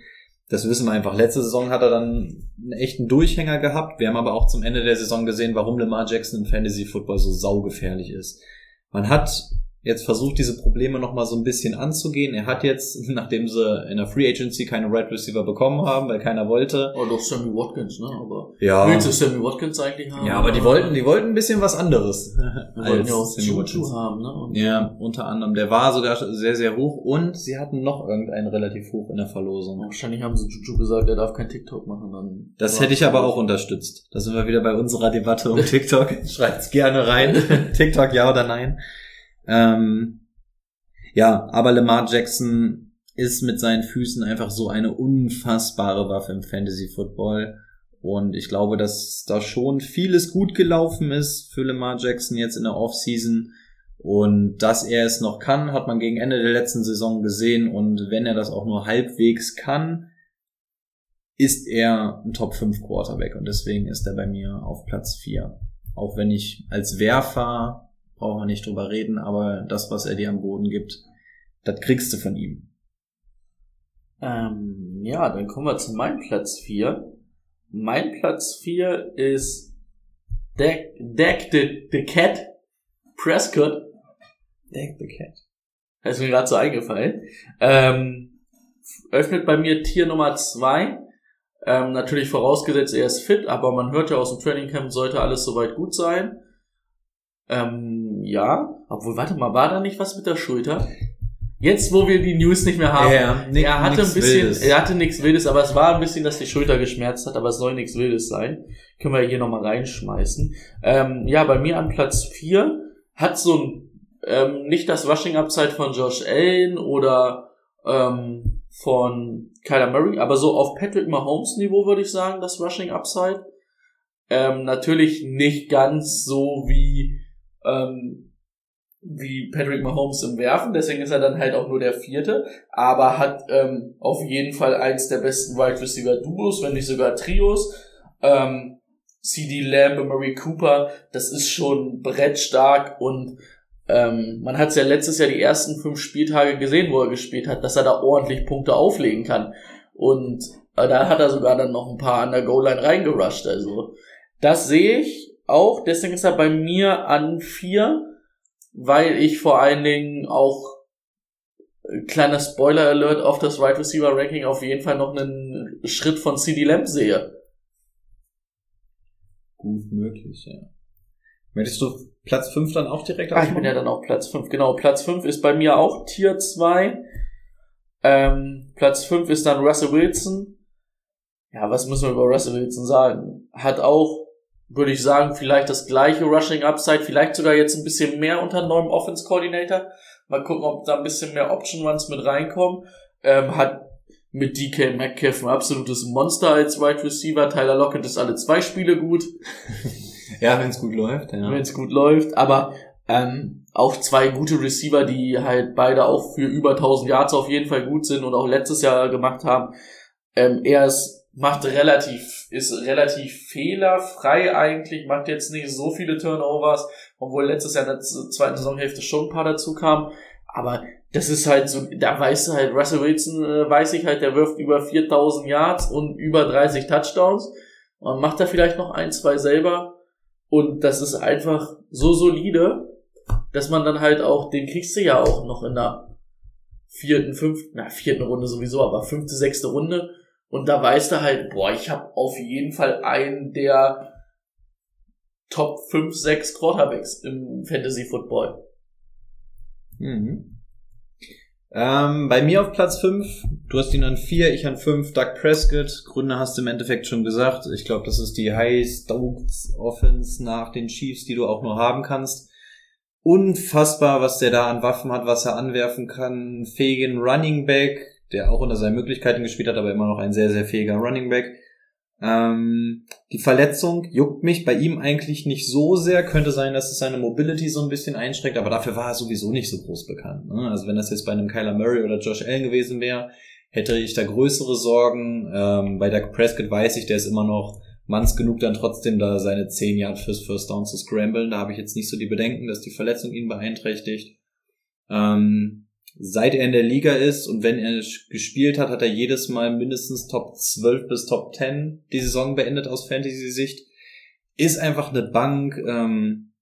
Das wissen wir einfach. Letzte Saison hat er dann einen echten Durchhänger gehabt. Wir haben aber auch zum Ende der Saison gesehen, warum Lamar Jackson im Fantasy Football so saugefährlich ist. Man hat jetzt versucht, diese Probleme nochmal so ein bisschen anzugehen. Er hat jetzt, nachdem sie in der Free Agency keine Red Receiver bekommen haben, weil keiner wollte. Oh, doch Sammy Watkins, ne? Aber ja. willst du Sammy Watkins eigentlich haben? Ja, aber die wollten, die wollten ein bisschen was anderes. Wir wollten ja auch Juju haben, ne? Und ja, unter anderem. Der war sogar sehr, sehr hoch und sie hatten noch irgendeinen relativ hoch in der Verlosung. Wahrscheinlich haben sie Juju gesagt, er darf kein TikTok machen. Dann das hätte ich aber auch unterstützt. Da sind wir wieder bei unserer Debatte um TikTok. Schreibt's gerne rein. TikTok ja oder nein. Ähm, ja, aber Lamar Jackson ist mit seinen Füßen einfach so eine unfassbare Waffe im Fantasy Football. Und ich glaube, dass da schon vieles gut gelaufen ist für Lamar Jackson jetzt in der Offseason. Und dass er es noch kann, hat man gegen Ende der letzten Saison gesehen. Und wenn er das auch nur halbwegs kann, ist er ein Top 5 Quarterback. Und deswegen ist er bei mir auf Platz 4. Auch wenn ich als Werfer brauchen wir nicht drüber reden, aber das, was er dir am Boden gibt, das kriegst du von ihm. Ähm, ja, dann kommen wir zu meinem Platz 4. Mein Platz 4 ist Deck, Deck the, the Cat Prescott. Deck the Cat. Das ist mir gerade so eingefallen. Ähm, öffnet bei mir Tier Nummer 2. Ähm, natürlich vorausgesetzt, er ist fit, aber man hört ja aus dem Training Camp, sollte alles soweit gut sein. Ähm, ja, obwohl, warte mal, war da nicht was mit der Schulter? Jetzt, wo wir die News nicht mehr haben, ja, nix, er hatte ein bisschen, Wildes. er hatte nichts Wildes, aber es war ein bisschen, dass die Schulter geschmerzt hat, aber es soll nichts Wildes sein. Können wir hier nochmal reinschmeißen. Ähm, ja, bei mir an Platz 4 hat so ein, ähm, nicht das Rushing Upside von Josh Allen oder ähm, von Kyler Murray, aber so auf Patrick Mahomes Niveau würde ich sagen, das Rushing Upside. Ähm, natürlich nicht ganz so wie ähm, wie Patrick Mahomes im Werfen, deswegen ist er dann halt auch nur der vierte, aber hat ähm, auf jeden Fall eins der besten Wide Receiver Duos, wenn nicht sogar Trios. Ähm, CD Lamb und Murray Cooper, das ist schon brettstark und ähm, man hat es ja letztes Jahr die ersten fünf Spieltage gesehen, wo er gespielt hat, dass er da ordentlich Punkte auflegen kann. Und äh, da hat er sogar dann noch ein paar an der Goal-Line reingerusht. Also das sehe ich auch, deswegen ist er bei mir an vier weil ich vor allen Dingen auch äh, kleiner Spoiler Alert auf das Wide Receiver Ranking auf jeden Fall noch einen Schritt von CD Lamb sehe. Gut möglich, ja. Möchtest du Platz 5 dann auch direkt Ah, ich bin ja dann auch Platz 5. Genau, Platz 5 ist bei mir auch Tier 2. Ähm, Platz 5 ist dann Russell Wilson. Ja, was müssen wir über Russell Wilson sagen? Hat auch würde ich sagen, vielleicht das gleiche Rushing Upside, vielleicht sogar jetzt ein bisschen mehr unter neuem Offense Coordinator. Mal gucken, ob da ein bisschen mehr Option Runs mit reinkommen. Ähm, hat mit DK Metcalf ein absolutes Monster als Wide Receiver. Tyler Lockett ist alle zwei Spiele gut. ja, wenn es gut läuft. Ja. Wenn es gut läuft. Aber ähm, auch zwei gute Receiver, die halt beide auch für über 1000 Yards auf jeden Fall gut sind und auch letztes Jahr gemacht haben. Ähm, er ist macht relativ, ist relativ fehlerfrei eigentlich, macht jetzt nicht so viele Turnovers, obwohl letztes Jahr in der zweiten Saisonhälfte schon ein paar dazu kamen. Aber das ist halt so, da weißt du halt, Russell Wilson äh, weiß ich halt, der wirft über 4000 Yards und über 30 Touchdowns. Man macht da vielleicht noch ein, zwei selber. Und das ist einfach so solide, dass man dann halt auch, den kriegst du ja auch noch in der vierten, fünften, na, vierten Runde sowieso, aber fünfte, sechste Runde und da weißt du halt, boah, ich habe auf jeden Fall einen der Top 5, 6 Quarterbacks im Fantasy Football. Mhm. Ähm, bei mir auf Platz 5, du hast ihn an 4, ich an 5, Doug Prescott. Gründe hast du im Endeffekt schon gesagt. Ich glaube, das ist die High-Stoked Offense nach den Chiefs, die du auch nur haben kannst. Unfassbar, was der da an Waffen hat, was er anwerfen kann. Fähigen Running Back, der auch unter seinen Möglichkeiten gespielt hat, aber immer noch ein sehr, sehr fähiger Running Back. Ähm, die Verletzung juckt mich bei ihm eigentlich nicht so sehr. Könnte sein, dass es seine Mobility so ein bisschen einschränkt, aber dafür war er sowieso nicht so groß bekannt. Ne? Also wenn das jetzt bei einem Kyler Murray oder Josh Allen gewesen wäre, hätte ich da größere Sorgen. Ähm, bei Doug Prescott weiß ich, der ist immer noch manns genug, dann trotzdem da seine 10 Yard fürs First Down zu scramblen. Da habe ich jetzt nicht so die Bedenken, dass die Verletzung ihn beeinträchtigt. Ähm, seit er in der Liga ist und wenn er gespielt hat, hat er jedes Mal mindestens Top 12 bis Top 10 die Saison beendet aus Fantasy-Sicht. Ist einfach eine Bank. Ähm,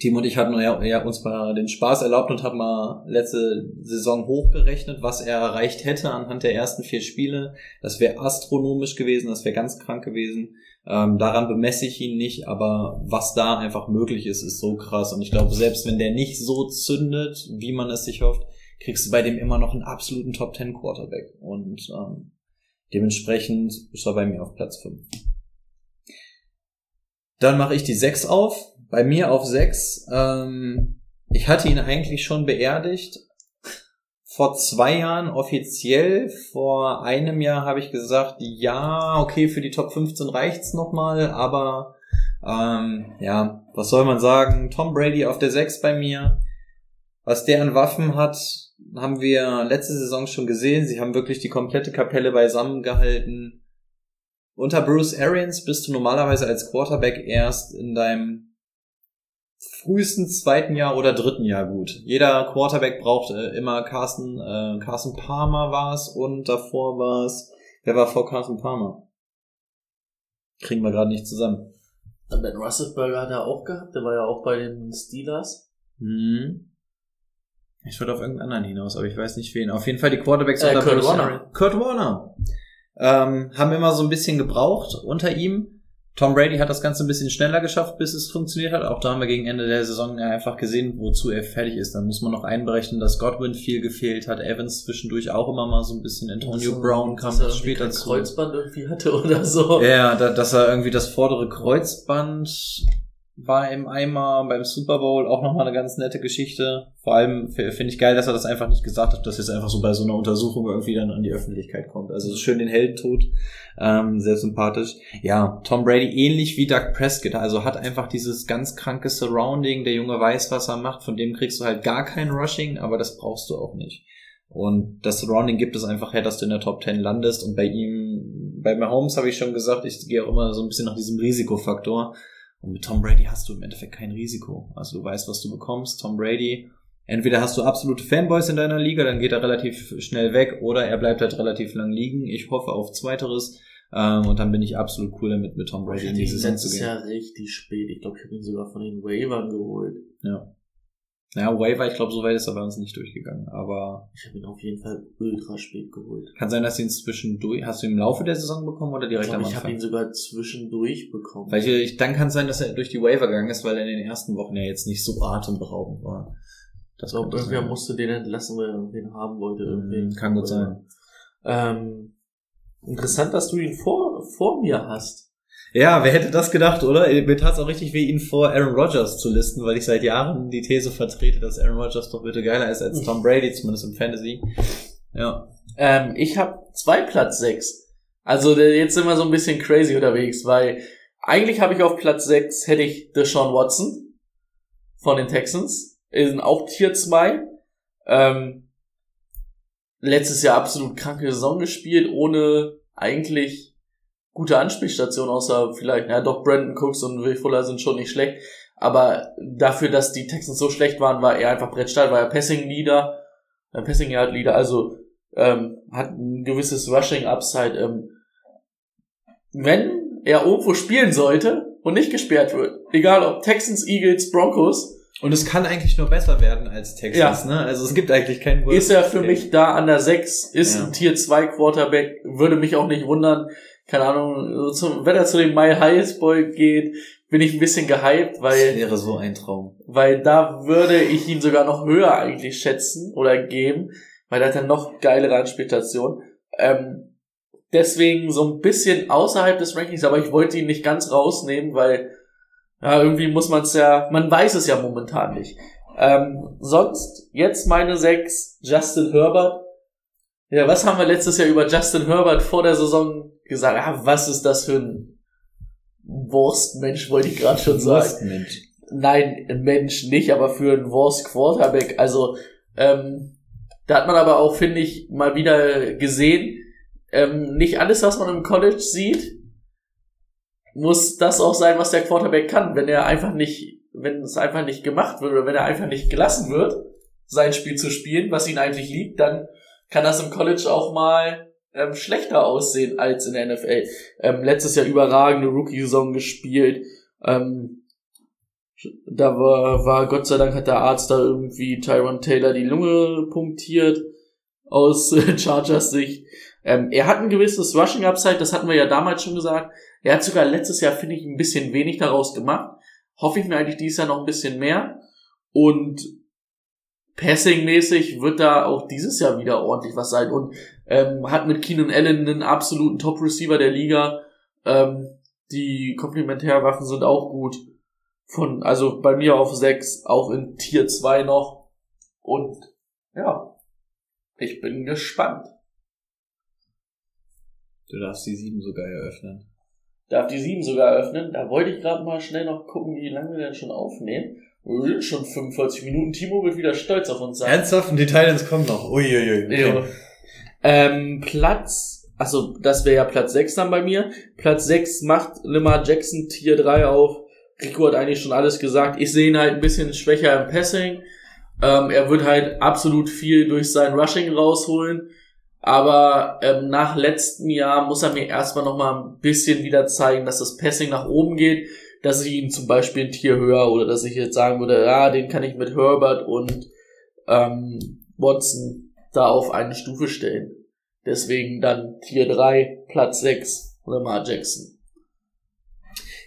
Tim und ich hatten ja, ja uns mal den Spaß erlaubt und haben mal letzte Saison hochgerechnet, was er erreicht hätte anhand der ersten vier Spiele. Das wäre astronomisch gewesen, das wäre ganz krank gewesen. Ähm, daran bemesse ich ihn nicht, aber was da einfach möglich ist, ist so krass. Und ich glaube, selbst wenn der nicht so zündet, wie man es sich hofft, kriegst du bei dem immer noch einen absoluten Top 10 Quarterback. Und ähm, dementsprechend ist er bei mir auf Platz 5. Dann mache ich die 6 auf bei mir auf sechs. Ähm, ich hatte ihn eigentlich schon beerdigt. Vor zwei Jahren offiziell. Vor einem Jahr habe ich gesagt, ja, okay, für die Top 15 reicht's nochmal, aber ähm, ja, was soll man sagen? Tom Brady auf der 6 bei mir. Was der an Waffen hat, haben wir letzte Saison schon gesehen. Sie haben wirklich die komplette Kapelle beisammen gehalten. Unter Bruce Arians bist du normalerweise als Quarterback erst in deinem frühestens zweiten Jahr oder dritten Jahr gut. Jeder Quarterback braucht äh, immer Carsten, äh, Carsten Palmer war es und davor war es, wer war vor Carsten Palmer? Kriegen wir gerade nicht zusammen. Ben Russellberger hat er auch gehabt, der war ja auch bei den Steelers. Hm. Ich würde auf irgendeinen anderen hinaus, aber ich weiß nicht wen. Auf jeden Fall die Quarterbacks äh, Kurt Warner. Kurt Warner. Ähm, haben immer so ein bisschen gebraucht unter ihm. Tom Brady hat das Ganze ein bisschen schneller geschafft, bis es funktioniert hat. Auch da haben wir gegen Ende der Saison einfach gesehen, wozu er fertig ist. Dann muss man noch einberechnen, dass Godwin viel gefehlt hat, Evans zwischendurch auch immer mal so ein bisschen, Antonio also, Brown kam dass später zu. Kreuzband irgendwie hatte oder so. Ja, da, dass er irgendwie das vordere Kreuzband war im Eimer beim Super Bowl auch nochmal eine ganz nette Geschichte. Vor allem finde ich geil, dass er das einfach nicht gesagt hat, dass jetzt einfach so bei so einer Untersuchung irgendwie dann an die Öffentlichkeit kommt. Also schön den Heldentod, ähm, sehr sympathisch. Ja, Tom Brady ähnlich wie Doug Prescott, also hat einfach dieses ganz kranke Surrounding, der Junge weiß, was er macht, von dem kriegst du halt gar kein Rushing, aber das brauchst du auch nicht. Und das Surrounding gibt es einfach her, dass du in der Top 10 landest und bei ihm, bei Mahomes habe ich schon gesagt, ich gehe auch immer so ein bisschen nach diesem Risikofaktor und mit Tom Brady hast du im Endeffekt kein Risiko. Also du weißt, was du bekommst. Tom Brady, entweder hast du absolute Fanboys in deiner Liga, dann geht er relativ schnell weg, oder er bleibt halt relativ lang liegen. Ich hoffe auf Zweiteres. Ähm, und dann bin ich absolut cool damit, mit Tom Brady in die Saison zu gehen. Das ist ja richtig spät. Ich glaube, ich habe ihn sogar von den Wavern geholt. Ja. Naja, Waiver, ich glaube, so weit ist er bei uns nicht durchgegangen, aber. Ich habe ihn auf jeden Fall ultra spät geholt. Kann sein, dass du ihn zwischendurch, hast du ihn im Laufe der Saison bekommen oder direkt ich glaub, am Anfang? Ich habe ihn sogar zwischendurch bekommen. Weil ich, dann kann es sein, dass er durch die Waiver gegangen ist, weil er in den ersten Wochen ja jetzt nicht so atemberaubend war. Das glaube, irgendwer musste den entlassen, weil er irgendwen haben wollte. Irgendwen. Mhm, kann gut sein. Ähm, interessant, dass du ihn vor, vor mir hast. Ja, wer hätte das gedacht, oder? Mir tat es auch richtig weh, ihn vor Aaron Rodgers zu listen, weil ich seit Jahren die These vertrete, dass Aaron Rodgers doch bitte geiler ist als Tom Brady, zumindest im Fantasy. Ja. Ähm, ich habe zwei Platz sechs. Also jetzt sind wir so ein bisschen crazy unterwegs, weil eigentlich habe ich auf Platz sechs hätte ich Deshaun Watson von den Texans. Ist auch Tier 2. Ähm, letztes Jahr absolut kranke Saison gespielt, ohne eigentlich gute Anspielstation, außer vielleicht, ja doch, Brandon Cooks und Will Fuller sind schon nicht schlecht. Aber dafür, dass die Texans so schlecht waren, war er einfach Brettstark, war er Passing Leader, äh, Passing Yard Leader, also ähm, hat ein gewisses Rushing Upside. Ähm, wenn er irgendwo spielen sollte und nicht gesperrt wird, egal ob Texans, Eagles, Broncos, und es kann eigentlich nur besser werden als Texas, ja. ne? Also es gibt eigentlich keinen Worst Ist er für mich da an der 6, ist ja. ein Tier 2 Quarterback, würde mich auch nicht wundern, keine Ahnung, zum, wenn er zu dem My Highest Boy geht, bin ich ein bisschen gehypt, weil. Das wäre so ein Traum. Weil da würde ich ihn sogar noch höher eigentlich schätzen oder geben, weil er hat dann noch geilere Anspielstation. Ähm, deswegen so ein bisschen außerhalb des Rankings, aber ich wollte ihn nicht ganz rausnehmen, weil ja, irgendwie muss man es ja, man weiß es ja momentan nicht. Ähm, sonst jetzt meine sechs, Justin Herbert. Ja, was haben wir letztes Jahr über Justin Herbert vor der Saison gesagt, ah, was ist das für ein Wurstmensch, wollte ich gerade schon sagen. Wurstmensch. Nein, ein Mensch nicht, aber für einen Wurst Quarterback. Also, ähm, da hat man aber auch, finde ich, mal wieder gesehen, ähm, nicht alles, was man im College sieht, muss das auch sein, was der Quarterback kann. Wenn er einfach nicht, wenn es einfach nicht gemacht wird oder wenn er einfach nicht gelassen wird, sein Spiel zu spielen, was ihm eigentlich liegt, dann kann das im College auch mal ähm, schlechter aussehen als in der NFL. Ähm, letztes Jahr überragende Rookie-Saison gespielt. Ähm, da war, war Gott sei Dank hat der Arzt da irgendwie Tyron Taylor die Lunge punktiert aus Chargers Sicht. Ähm, er hat ein gewisses Rushing Upside, das hatten wir ja damals schon gesagt. Er hat sogar letztes Jahr, finde ich, ein bisschen wenig daraus gemacht. Hoffe ich mir eigentlich dieses Jahr noch ein bisschen mehr. Und Passing-mäßig wird da auch dieses Jahr wieder ordentlich was sein. Und ähm, hat mit Keenan Allen einen absoluten Top-Receiver der Liga. Ähm, die Komplementärwaffen sind auch gut. Von, also bei mir auf 6, auch in Tier 2 noch. Und ja, ich bin gespannt. Du darfst die 7 sogar eröffnen. Darf die 7 sogar eröffnen? Da wollte ich gerade mal schnell noch gucken, wie lange wir denn schon aufnehmen. Schon 45 Minuten. Timo wird wieder stolz auf uns sein. Ernsthaft? Und die Titans kommen noch. Uiuiui. Okay. Ja. Ähm, Platz, also das wäre ja Platz 6 dann bei mir. Platz 6 macht Limar Jackson Tier 3 auf. Rico hat eigentlich schon alles gesagt. Ich sehe ihn halt ein bisschen schwächer im Passing. Ähm, er wird halt absolut viel durch sein Rushing rausholen. Aber ähm, nach letztem Jahr muss er mir erstmal noch mal ein bisschen wieder zeigen, dass das Passing nach oben geht, dass ich ihn zum Beispiel ein Tier höher oder dass ich jetzt sagen würde, ja, den kann ich mit Herbert und ähm, Watson da auf eine Stufe stellen. Deswegen dann Tier 3, Platz 6, Lamar Jackson.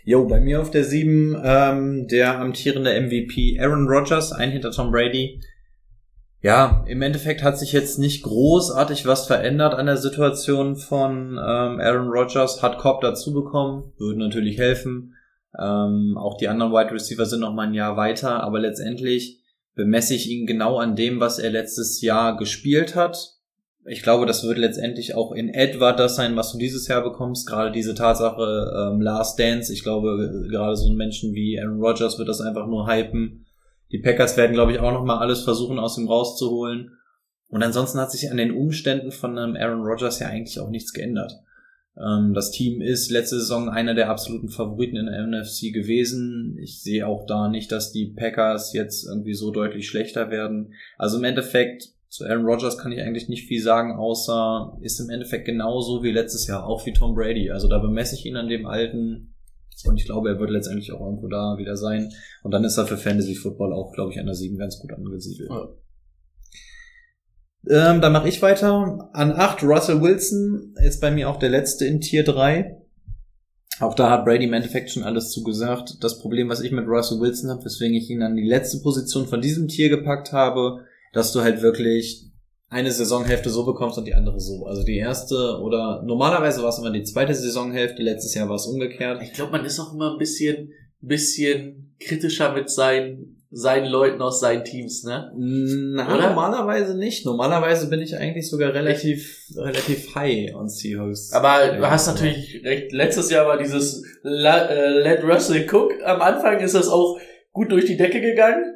Jo, bei mir auf der 7 ähm, der amtierende MVP Aaron Rodgers, ein hinter Tom Brady. Ja, im Endeffekt hat sich jetzt nicht großartig was verändert an der Situation von ähm, Aaron Rodgers. Hat Cobb dazu bekommen, würde natürlich helfen. Ähm, auch die anderen Wide Receiver sind noch mal ein Jahr weiter, aber letztendlich bemesse ich ihn genau an dem, was er letztes Jahr gespielt hat ich glaube, das wird letztendlich auch in etwa das sein, was du dieses Jahr bekommst. Gerade diese Tatsache ähm, Last Dance. Ich glaube, gerade so ein Menschen wie Aaron Rodgers wird das einfach nur hypen. Die Packers werden, glaube ich, auch noch mal alles versuchen, aus ihm rauszuholen. Und ansonsten hat sich an den Umständen von einem Aaron Rodgers ja eigentlich auch nichts geändert. Ähm, das Team ist letzte Saison einer der absoluten Favoriten in der NFC gewesen. Ich sehe auch da nicht, dass die Packers jetzt irgendwie so deutlich schlechter werden. Also im Endeffekt zu Aaron Rodgers kann ich eigentlich nicht viel sagen, außer ist im Endeffekt genauso wie letztes Jahr, auch wie Tom Brady. Also da bemesse ich ihn an dem alten und ich glaube, er wird letztendlich auch irgendwo da wieder sein. Und dann ist er für Fantasy Football auch, glaube ich, an der 7 ganz gut angesiedelt. Ja. Ähm, dann mache ich weiter. An 8 Russell Wilson ist bei mir auch der letzte in Tier 3. Auch da hat Brady im Endeffekt schon alles zugesagt. Das Problem, was ich mit Russell Wilson habe, weswegen ich ihn an die letzte Position von diesem Tier gepackt habe, dass du halt wirklich eine Saisonhälfte so bekommst und die andere so. Also die erste oder normalerweise war es immer die zweite Saisonhälfte, letztes Jahr war es umgekehrt. Ich glaube, man ist auch immer ein bisschen, bisschen kritischer mit seinen, seinen Leuten aus seinen Teams, ne? Na, Oder? normalerweise nicht. Normalerweise bin ich eigentlich sogar relativ, Echt? relativ high on Seahawks. Aber du hast natürlich recht. Letztes Jahr war dieses äh, Let Russell Cook. Am Anfang ist das auch gut durch die Decke gegangen.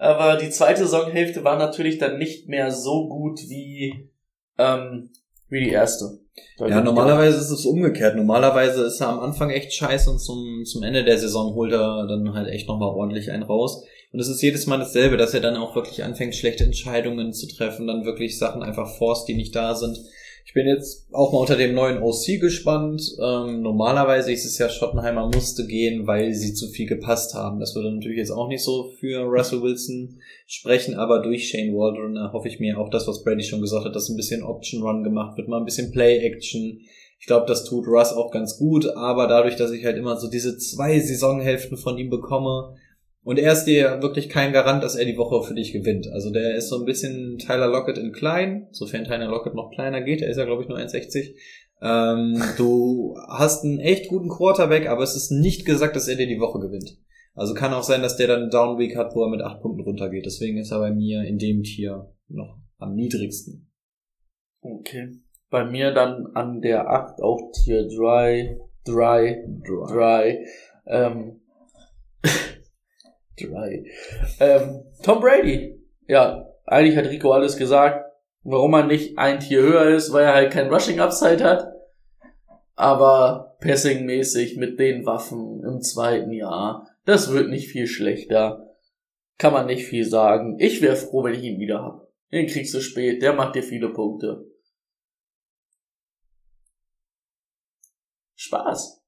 Aber die zweite Saisonhälfte war natürlich dann nicht mehr so gut wie, ähm, wie die erste. ja, normalerweise ist es umgekehrt. Normalerweise ist er am Anfang echt scheiße und zum, zum Ende der Saison holt er dann halt echt nochmal ordentlich einen raus. Und es ist jedes Mal dasselbe, dass er dann auch wirklich anfängt, schlechte Entscheidungen zu treffen, dann wirklich Sachen einfach forst, die nicht da sind. Ich bin jetzt auch mal unter dem neuen OC gespannt. Ähm, normalerweise ist es ja, Schottenheimer musste gehen, weil sie zu viel gepasst haben. Das würde natürlich jetzt auch nicht so für Russell Wilson sprechen, aber durch Shane Waldron hoffe ich mir auch das, was Brady schon gesagt hat, dass ein bisschen Option Run gemacht wird, mal ein bisschen Play Action. Ich glaube, das tut Russ auch ganz gut, aber dadurch, dass ich halt immer so diese zwei Saisonhälften von ihm bekomme, und er ist dir wirklich kein Garant, dass er die Woche für dich gewinnt. Also der ist so ein bisschen Tyler Lockett in klein, sofern Tyler Lockett noch kleiner geht. Er ist ja, glaube ich, nur 1,60. Ähm, du hast einen echt guten Quarterback, aber es ist nicht gesagt, dass er dir die Woche gewinnt. Also kann auch sein, dass der dann einen Down Week hat, wo er mit 8 Punkten runtergeht. Deswegen ist er bei mir in dem Tier noch am niedrigsten. Okay. Bei mir dann an der 8 auch Tier Dry, Dry, Dry. dry. Ähm, Drei. Ähm, Tom Brady. Ja, eigentlich hat Rico alles gesagt. Warum er nicht ein Tier höher ist, weil er halt kein Rushing Upside hat. Aber Passing-mäßig mit den Waffen im zweiten Jahr, das wird nicht viel schlechter. kann man nicht viel sagen. Ich wäre froh, wenn ich ihn wieder hab. Den kriegst du spät, der macht dir viele Punkte. Spaß.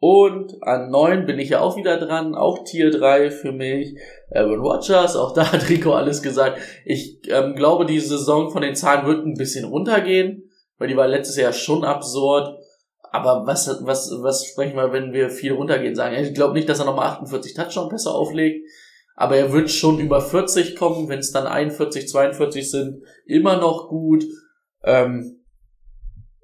Und an neun bin ich ja auch wieder dran, auch Tier 3 für mich. Aaron Rodgers, auch da hat Rico alles gesagt. Ich ähm, glaube, die Saison von den Zahlen wird ein bisschen runtergehen, weil die war letztes Jahr schon absurd. Aber was, was, was sprechen wir, wenn wir viel runtergehen, sagen? Ich glaube nicht, dass er nochmal 48 Touchdown-Pässe auflegt. Aber er wird schon über 40 kommen, wenn es dann 41, 42 sind, immer noch gut. Ähm,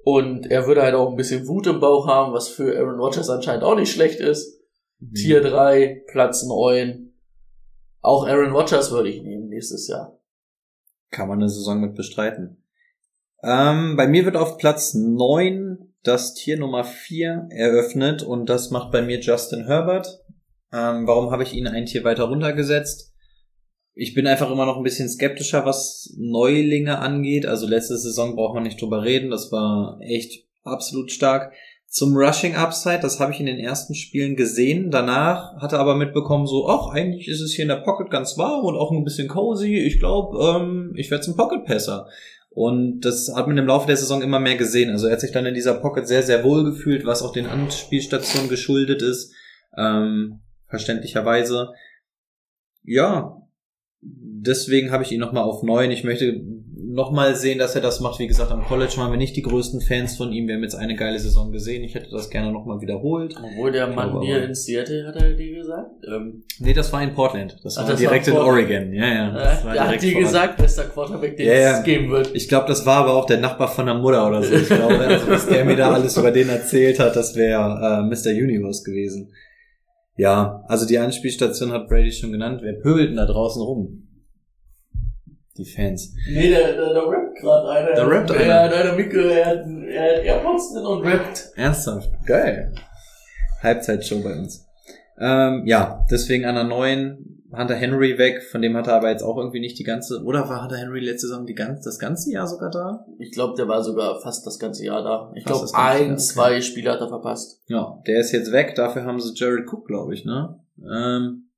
und er würde halt auch ein bisschen Wut im Bauch haben, was für Aaron Rodgers anscheinend auch nicht schlecht ist. Mhm. Tier 3, Platz 9. Auch Aaron Rodgers würde ich nehmen nächstes Jahr. Kann man eine Saison mit bestreiten. Ähm, bei mir wird auf Platz 9 das Tier Nummer 4 eröffnet und das macht bei mir Justin Herbert. Ähm, warum habe ich ihn ein Tier weiter runtergesetzt? Ich bin einfach immer noch ein bisschen skeptischer, was Neulinge angeht. Also letzte Saison braucht man nicht drüber reden. Das war echt absolut stark. Zum Rushing Upside, das habe ich in den ersten Spielen gesehen. Danach hatte aber mitbekommen, so, ach, eigentlich ist es hier in der Pocket ganz warm und auch ein bisschen cozy. Ich glaube, ähm, ich werde zum Pocket Passer. Und das hat man im Laufe der Saison immer mehr gesehen. Also er hat sich dann in dieser Pocket sehr, sehr wohl gefühlt, was auch den Anspielstationen geschuldet ist. Ähm, verständlicherweise. Ja, deswegen habe ich ihn nochmal auf neun. Ich möchte nochmal sehen, dass er das macht. Wie gesagt, am College waren wir nicht die größten Fans von ihm. Wir haben jetzt eine geile Saison gesehen. Ich hätte das gerne nochmal wiederholt. Obwohl der Mann hier in Seattle, hat er dir gesagt? Ähm nee, das war in Portland. Das war das direkt war in Oregon. Ja, ja. Das äh, hat dir gesagt, bester Quarterback, den ja, ja. es geben wird. Ich glaube, das war aber auch der Nachbar von der Mutter oder so. Ich glaube, also, was der mir da alles über den erzählt hat, das wäre äh, Mr. Universe gewesen. Ja, also die Anspielstation hat Brady schon genannt. Wer pöbelt denn da draußen rum? Die Fans. Nee, der, der, der rappt gerade einer. Der rappt einer. Ja, der, der Mikro, er hat, er hat Airpods drin und rappt. Ernsthaft? Geil. Halbzeitshow bei uns. Ähm, ja, deswegen an der neuen Hunter Henry weg, von dem hat er aber jetzt auch irgendwie nicht die ganze, oder war Hunter Henry letzte Saison die ganze, das ganze Jahr sogar da? Ich glaube, der war sogar fast das ganze Jahr da. Ich glaube, ein, zwei okay. Spiele hat er verpasst. Ja, der ist jetzt weg, dafür haben sie Jared Cook, glaube ich, ne? Ähm,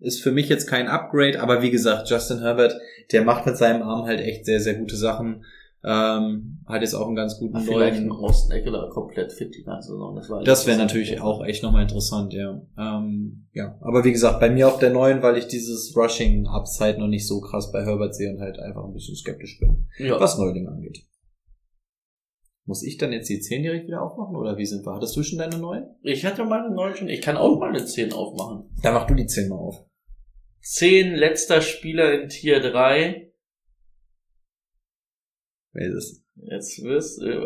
ist für mich jetzt kein Upgrade, aber wie gesagt, Justin Herbert, der macht mit seinem Arm halt echt sehr, sehr gute Sachen. Ähm, hat jetzt auch einen ganz guten Ach, vielleicht neuen. Austin Eckler komplett fit die ganze Saison. Das, das wäre natürlich auch echt nochmal interessant, ja. Ähm, ja, aber wie gesagt, bei mir auf der neuen, weil ich dieses Rushing Upside noch nicht so krass bei Herbert sehe und halt einfach ein bisschen skeptisch bin, ja. was Neulinge angeht. Muss ich dann jetzt die 10 direkt wieder aufmachen oder wie sind wir? Hattest du schon deine 9? Ich hatte meine 9 schon. Ich kann auch meine 10 aufmachen. Dann mach du die 10 mal auf. 10 letzter Spieler in Tier 3 Wer ist es? Jetzt wirst, äh,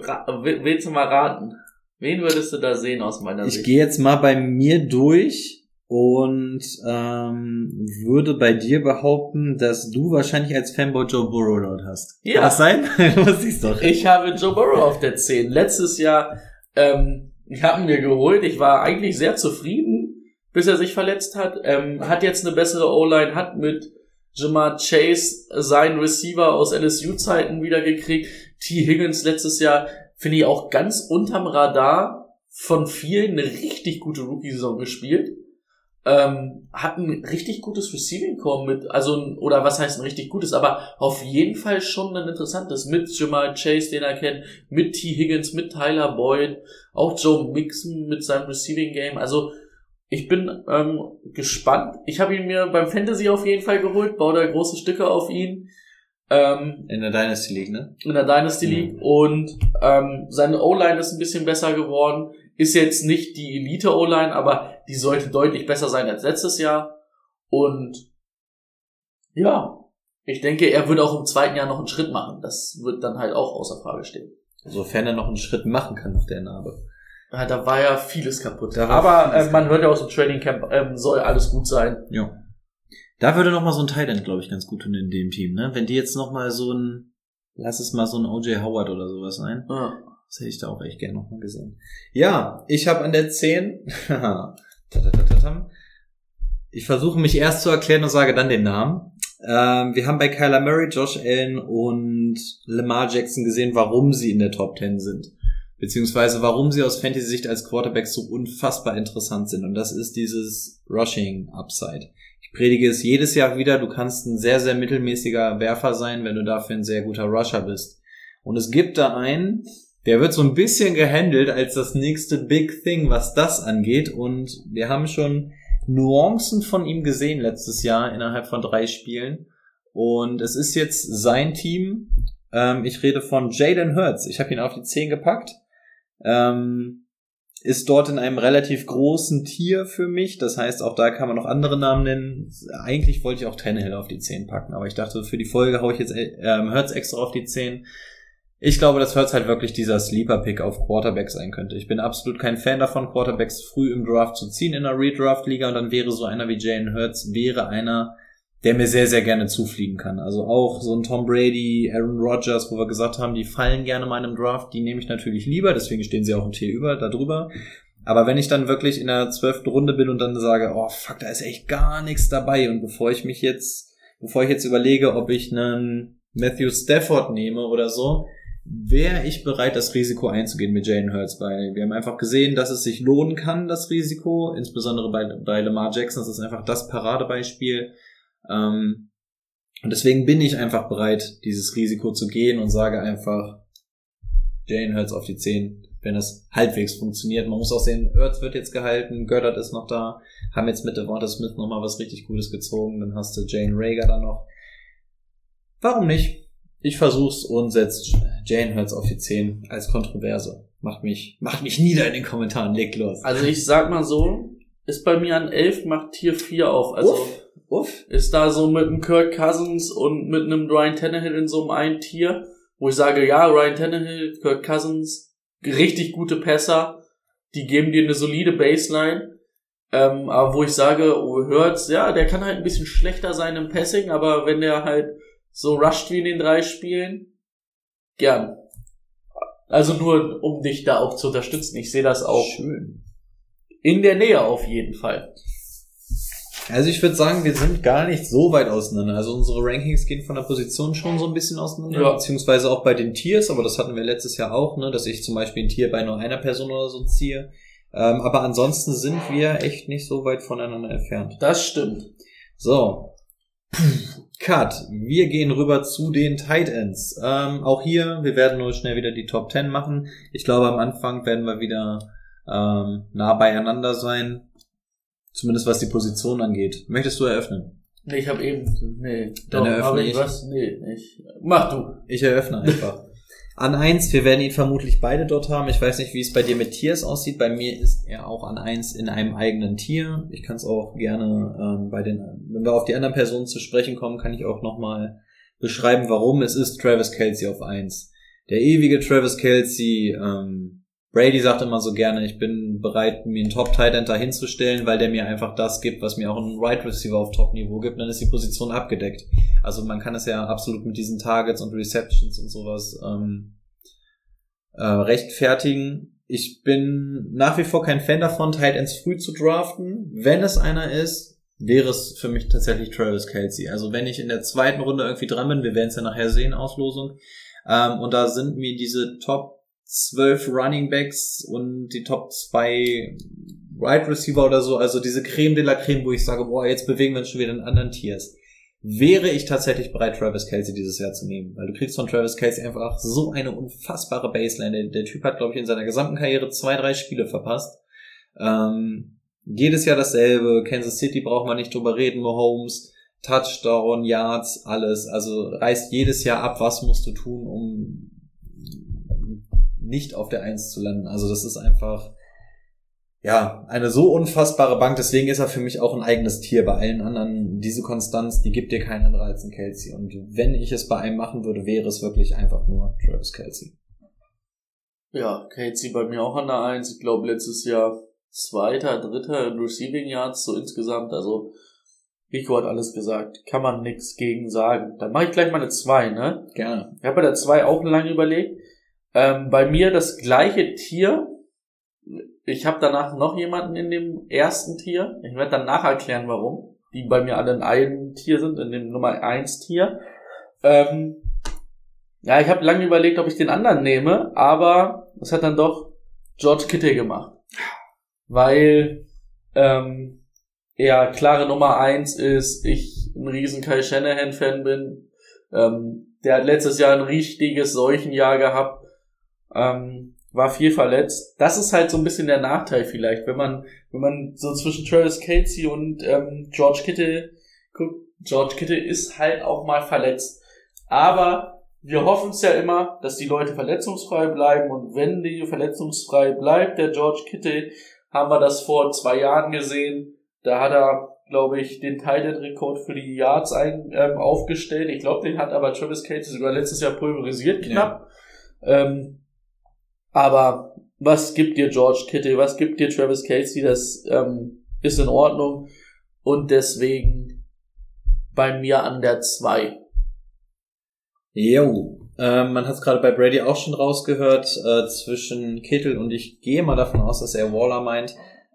willst du mal raten? Wen würdest du da sehen aus meiner ich Sicht? Ich gehe jetzt mal bei mir durch und ähm, würde bei dir behaupten, dass du wahrscheinlich als Fanboy Joe Burrow dort hast. Ja. Kann das sein? du siehst doch. Ich habe Joe Burrow auf der 10. Letztes Jahr ähm, ich habe ihn mir geholt. Ich war eigentlich sehr zufrieden, bis er sich verletzt hat. Ähm, hat jetzt eine bessere O-Line, hat mit Jamar Chase seinen Receiver aus LSU-Zeiten wiedergekriegt. T. Higgins letztes Jahr finde ich auch ganz unterm Radar von vielen eine richtig gute Rookie-Saison gespielt. Ähm, hat ein richtig gutes Receiving Core mit, also, oder was heißt ein richtig gutes, aber auf jeden Fall schon ein interessantes mit Jamal Chase, den er kennt, mit T. Higgins, mit Tyler Boyd, auch Joe Mixon mit seinem Receiving Game, also, ich bin ähm, gespannt. Ich habe ihn mir beim Fantasy auf jeden Fall geholt, baue da große Stücke auf ihn. Ähm, in der Dynasty League, ne? In der Dynasty League. Mhm. Und ähm, seine O-Line ist ein bisschen besser geworden. Ist jetzt nicht die Elite O-Line, aber die sollte deutlich besser sein als letztes Jahr. Und ja, ich denke, er wird auch im zweiten Jahr noch einen Schritt machen. Das wird dann halt auch außer Frage stehen. Sofern er noch einen Schritt machen kann nach der Narbe. Ja, da war ja vieles kaputt. Aber vieles äh, man hört ja aus dem Training Camp, ähm, soll alles gut sein. Ja. Da würde noch mal so ein Titan, glaube ich, ganz gut tun in dem Team, ne? Wenn die jetzt noch mal so ein, lass es mal so ein OJ Howard oder sowas sein. Ja. Das hätte ich da auch echt gerne noch mal gesehen. Ja, ich habe an der 10, ich versuche mich erst zu erklären und sage dann den Namen. Ähm, wir haben bei Kyler Murray, Josh Allen und Lamar Jackson gesehen, warum sie in der Top 10 sind beziehungsweise warum sie aus Fantasy-Sicht als Quarterbacks so unfassbar interessant sind. Und das ist dieses Rushing-Upside. Ich predige es jedes Jahr wieder, du kannst ein sehr, sehr mittelmäßiger Werfer sein, wenn du dafür ein sehr guter Rusher bist. Und es gibt da einen, der wird so ein bisschen gehandelt als das nächste Big Thing, was das angeht. Und wir haben schon Nuancen von ihm gesehen letztes Jahr innerhalb von drei Spielen. Und es ist jetzt sein Team. Ähm, ich rede von Jaden Hurts. Ich habe ihn auf die 10 gepackt. Ähm, ist dort in einem relativ großen Tier für mich. Das heißt, auch da kann man noch andere Namen nennen. Eigentlich wollte ich auch Tannehill auf die 10 packen, aber ich dachte, für die Folge haue ich jetzt ähm, Hurts extra auf die 10. Ich glaube, dass Hurts halt wirklich dieser Sleeper-Pick auf Quarterback sein könnte. Ich bin absolut kein Fan davon, Quarterbacks früh im Draft zu ziehen in einer Redraft-Liga und dann wäre so einer wie Jalen Hurts, wäre einer, der mir sehr, sehr gerne zufliegen kann. Also auch so ein Tom Brady, Aaron Rodgers, wo wir gesagt haben, die fallen gerne mal in einem Draft, die nehme ich natürlich lieber, deswegen stehen sie auch im T über, da drüber. Aber wenn ich dann wirklich in der zwölften Runde bin und dann sage, oh fuck, da ist echt gar nichts dabei und bevor ich mich jetzt, bevor ich jetzt überlege, ob ich einen Matthew Stafford nehme oder so, wäre ich bereit, das Risiko einzugehen mit Jalen Hurts, weil wir haben einfach gesehen, dass es sich lohnen kann, das Risiko, insbesondere bei, bei Lamar Jackson, das ist einfach das Paradebeispiel. Ähm, und deswegen bin ich einfach bereit, dieses Risiko zu gehen und sage einfach, Jalen Hurts auf die 10, wenn das halbwegs funktioniert. Man muss auch sehen, Hurts wird jetzt gehalten, Göttert ist noch da, haben jetzt mit Devonta Smith nochmal was richtig Gutes gezogen, dann hast du Jane Rager da noch. Warum nicht? Ich versuch's und setzt Jane Hurts auf die 10 als Kontroverse. Macht mich, macht mich nieder in den Kommentaren, legt los. Also ich sag mal so, ist bei mir an 11, macht Tier 4 auf. Also Uff, uff. ist da so mit einem Kirk Cousins und mit einem Ryan Tannehill in so einem einen Tier, wo ich sage, ja, Ryan Tannehill, Kirk Cousins, richtig gute Pässer, die geben dir eine solide Baseline. Ähm, aber wo ich sage, oh, Hurts, ja, der kann halt ein bisschen schlechter sein im Passing, aber wenn der halt so rusht wie in den drei Spielen, gern. Also nur, um dich da auch zu unterstützen. Ich sehe das auch. Schön. In der Nähe auf jeden Fall. Also ich würde sagen, wir sind gar nicht so weit auseinander. Also unsere Rankings gehen von der Position schon so ein bisschen auseinander, Ja. beziehungsweise auch bei den Tiers, aber das hatten wir letztes Jahr auch, ne, dass ich zum Beispiel ein Tier bei nur einer Person oder so ziehe. Ähm, aber ansonsten sind wir echt nicht so weit voneinander entfernt. Das stimmt. So. Cut. Wir gehen rüber zu den Tight Ends. Ähm, auch hier, wir werden nur schnell wieder die Top 10 machen. Ich glaube, am Anfang werden wir wieder ähm, nah beieinander sein. Zumindest was die Position angeht. Möchtest du eröffnen? Nee, ich habe eben. Nee. Dann Doch, eröffne ich ich. was? Nee, ich. Mach du. Ich eröffne einfach. An eins, wir werden ihn vermutlich beide dort haben. Ich weiß nicht, wie es bei dir mit Tiers aussieht. Bei mir ist er auch an eins in einem eigenen Tier. Ich kann es auch gerne ähm, bei den, wenn wir auf die anderen Personen zu sprechen kommen, kann ich auch nochmal beschreiben, warum es ist Travis Kelsey auf eins. Der ewige Travis Kelsey, ähm, Brady sagt immer so gerne, ich bin bereit, mir einen Top-Tight End da hinzustellen, weil der mir einfach das gibt, was mir auch ein Right Receiver auf Top-Niveau gibt, dann ist die Position abgedeckt. Also man kann es ja absolut mit diesen Targets und Receptions und sowas ähm, äh, rechtfertigen. Ich bin nach wie vor kein Fan davon, Tight Ends früh zu draften. Wenn es einer ist, wäre es für mich tatsächlich Travis Kelsey. Also wenn ich in der zweiten Runde irgendwie dran bin, wir werden es ja nachher sehen, Auslosung, ähm, und da sind mir diese Top 12 Running Backs und die Top 2 Wide Receiver oder so, also diese Creme de la Creme, wo ich sage, boah, jetzt bewegen wir uns schon wieder in anderen Tiers. Wäre ich tatsächlich bereit, Travis Kelsey dieses Jahr zu nehmen, weil du kriegst von Travis Kelsey einfach so eine unfassbare Baseline. Der, der Typ hat, glaube ich, in seiner gesamten Karriere zwei, drei Spiele verpasst. Ähm, jedes Jahr dasselbe. Kansas City braucht man nicht drüber reden. Mahomes, Touchdown, Yards, alles. Also reißt jedes Jahr ab, was musst du tun, um nicht auf der Eins zu landen. Also das ist einfach, ja, eine so unfassbare Bank. Deswegen ist er für mich auch ein eigenes Tier. Bei allen anderen, diese Konstanz, die gibt dir kein anderer als ein Kelsey. Und wenn ich es bei einem machen würde, wäre es wirklich einfach nur Travis Kelsey. Ja, Casey bei mir auch an der Eins. Ich glaube, letztes Jahr Zweiter, Dritter in Receiving Yards, so insgesamt. Also, Rico hat alles gesagt. Kann man nix gegen sagen. Dann mache ich gleich mal eine Zwei, ne? Gerne. Ich habe bei der 2 auch lange überlegt. Ähm, bei mir das gleiche Tier. Ich habe danach noch jemanden in dem ersten Tier. Ich werde dann nachher erklären, warum. Die bei mir alle in einem Tier sind, in dem Nummer 1 Tier. Ähm, ja, ich habe lange überlegt, ob ich den anderen nehme, aber das hat dann doch George Kittle gemacht. Weil ähm, ja, klare Nummer eins ist, ich ein riesen Kai Shanahan-Fan bin. Ähm, der hat letztes Jahr ein richtiges Seuchenjahr gehabt. Ähm, war viel verletzt. Das ist halt so ein bisschen der Nachteil vielleicht, wenn man, wenn man so zwischen Travis Casey und ähm, George Kittle guckt. George Kittle ist halt auch mal verletzt. Aber wir hoffen es ja immer, dass die Leute verletzungsfrei bleiben und wenn die verletzungsfrei bleibt, der George Kittle, haben wir das vor zwei Jahren gesehen. Da hat er, glaube ich, den Titan-Rekord für die Yards ein, ähm, aufgestellt. Ich glaube, den hat aber Travis Casey sogar letztes Jahr pulverisiert knapp. Ja. Ähm, aber was gibt dir George Kittle? Was gibt dir Travis Casey? Das ähm, ist in Ordnung. Und deswegen bei mir an der 2. Jo, ähm, man hat es gerade bei Brady auch schon rausgehört, äh, zwischen Kittel und ich gehe mal davon aus, dass er Waller meint,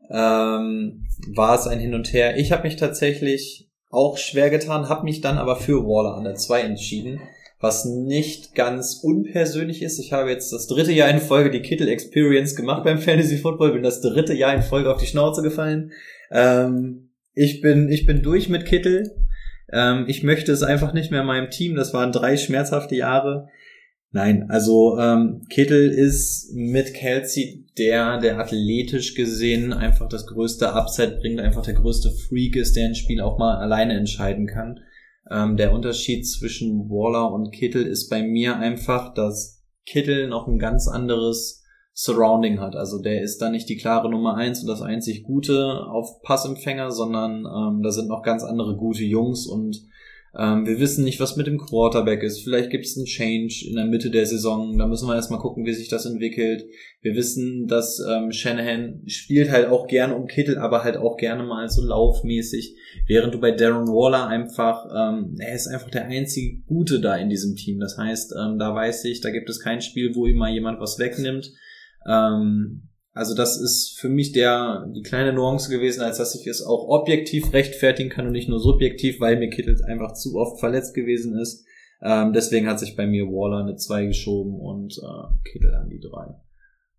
ähm, war es ein Hin und Her. Ich habe mich tatsächlich auch schwer getan, habe mich dann aber für Waller an der 2 entschieden, was nicht ganz unpersönlich ist. Ich habe jetzt das dritte Jahr in Folge die Kittel Experience gemacht beim Fantasy Football, bin das dritte Jahr in Folge auf die Schnauze gefallen. Ähm, ich bin, ich bin durch mit Kittel. Ähm, ich möchte es einfach nicht mehr in meinem Team. Das waren drei schmerzhafte Jahre. Nein, also ähm, Kittel ist mit Kelsey der, der athletisch gesehen einfach das größte Upset bringt, einfach der größte Freak ist, der ein Spiel auch mal alleine entscheiden kann. Ähm, der Unterschied zwischen Waller und Kittel ist bei mir einfach, dass Kittel noch ein ganz anderes Surrounding hat. Also der ist da nicht die klare Nummer eins und das einzig Gute auf Passempfänger, sondern ähm, da sind noch ganz andere gute Jungs und ähm, wir wissen nicht, was mit dem Quarterback ist. Vielleicht gibt es einen Change in der Mitte der Saison. Da müssen wir erstmal gucken, wie sich das entwickelt. Wir wissen, dass ähm, Shanahan spielt halt auch gerne um Kittel, aber halt auch gerne mal so laufmäßig. Während du bei Darren Waller einfach, ähm, er ist einfach der einzige Gute da in diesem Team. Das heißt, ähm, da weiß ich, da gibt es kein Spiel, wo ihm mal jemand was wegnimmt. Ähm, also das ist für mich der die kleine Nuance gewesen, als dass ich es auch objektiv rechtfertigen kann und nicht nur subjektiv, weil mir Kittel einfach zu oft verletzt gewesen ist. Ähm, deswegen hat sich bei mir Waller eine 2 geschoben und äh, Kittel an die 3.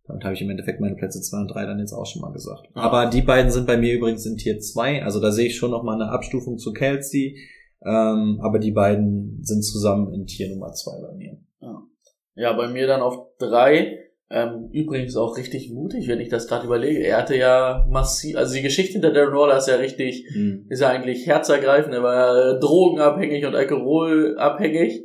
Damit habe ich im Endeffekt meine Plätze 2 und 3 dann jetzt auch schon mal gesagt. Aber die beiden sind bei mir übrigens in Tier 2. Also da sehe ich schon noch mal eine Abstufung zu Kelsey. Ähm, aber die beiden sind zusammen in Tier Nummer 2 bei mir. Ja. ja, bei mir dann auf 3 ähm, übrigens auch richtig mutig, wenn ich das gerade überlege. Er hatte ja massiv, also die Geschichte hinter Darren Waller ist ja richtig, mhm. ist ja eigentlich herzergreifend. Er war drogenabhängig und alkoholabhängig.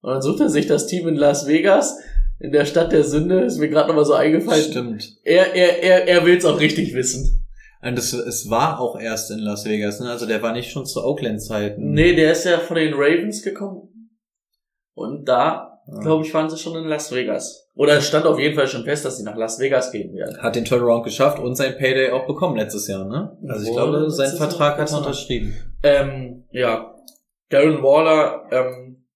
Und dann sucht er sich das Team in Las Vegas, in der Stadt der Sünde. Ist mir gerade nochmal so eingefallen. Stimmt. Er, er, er, er will es auch richtig wissen. Und es, es war auch erst in Las Vegas, ne? Also der war nicht schon zu Oakland-Zeiten. Nee, der ist ja von den Ravens gekommen. Und da, ja. glaube ich, waren sie schon in Las Vegas. Oder es stand auf jeden Fall schon fest, dass sie nach Las Vegas gehen werden. Hat den Turnaround geschafft und sein Payday auch bekommen letztes Jahr, ne? Also ich glaube, sein Vertrag hat er unterschrieben. Ähm, ja. Darren Waller, ähm,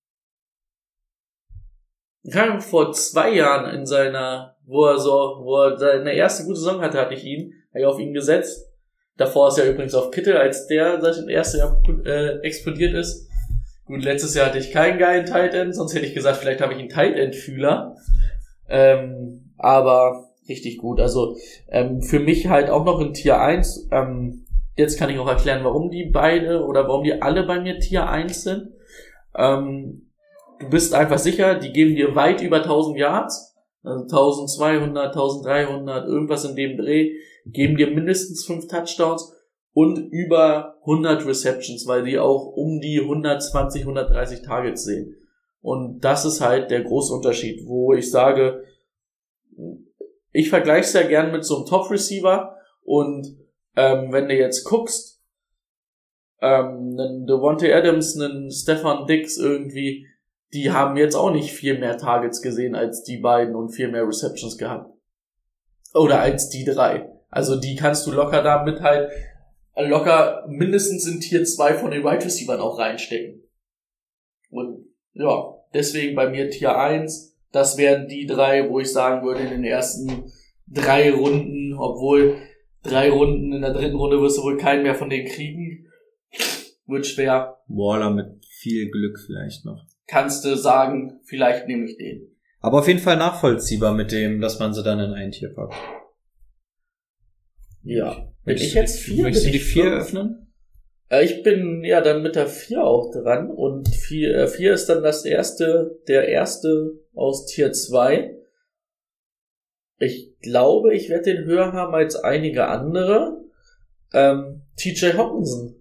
kam vor zwei Jahren in seiner, wo er so, wo er seine erste gute Saison hatte, hatte ich ihn, habe ich auf ihn gesetzt. Davor ist er übrigens auf Kittel, als der sein erstes Jahr äh, explodiert ist. Gut, letztes Jahr hatte ich keinen geilen Tight End, sonst hätte ich gesagt, vielleicht habe ich einen Tight End Fühler. Ähm, aber richtig gut. Also ähm, für mich halt auch noch in Tier 1. Ähm, jetzt kann ich auch erklären, warum die beide oder warum die alle bei mir Tier 1 sind. Ähm, du bist einfach sicher, die geben dir weit über 1000 Yards. Also 1200, 1300, irgendwas in dem Dreh, geben dir mindestens 5 Touchdowns und über 100 Receptions, weil die auch um die 120, 130 Targets sehen. Und das ist halt der große Unterschied, wo ich sage, ich vergleiche es ja gern mit so einem Top-Receiver und ähm, wenn du jetzt guckst, ähm, einen Devontae Adams, einen Stefan Dix irgendwie, die haben jetzt auch nicht viel mehr Targets gesehen als die beiden und viel mehr Receptions gehabt. Oder als die drei. Also die kannst du locker damit halt locker mindestens in Tier 2 von den Wide right Receivers auch reinstecken. Und ja, deswegen bei mir Tier 1. Das wären die drei, wo ich sagen würde, in den ersten drei Runden, obwohl drei Runden in der dritten Runde wirst du wohl keinen mehr von denen kriegen. Wird schwer. Waller mit viel Glück vielleicht noch. Kannst du sagen, vielleicht nehme ich den. Aber auf jeden Fall nachvollziehbar mit dem, dass man sie dann in ein Tier packt. Ja. Bin ich jetzt vier? Möchtest du die vier öffnen? Äh, Ich bin ja dann mit der 4 auch dran und 4, äh, 4 ist dann das erste, der erste aus Tier 2. Ich glaube, ich werde den höher haben als einige andere. Ähm, TJ Hawkinson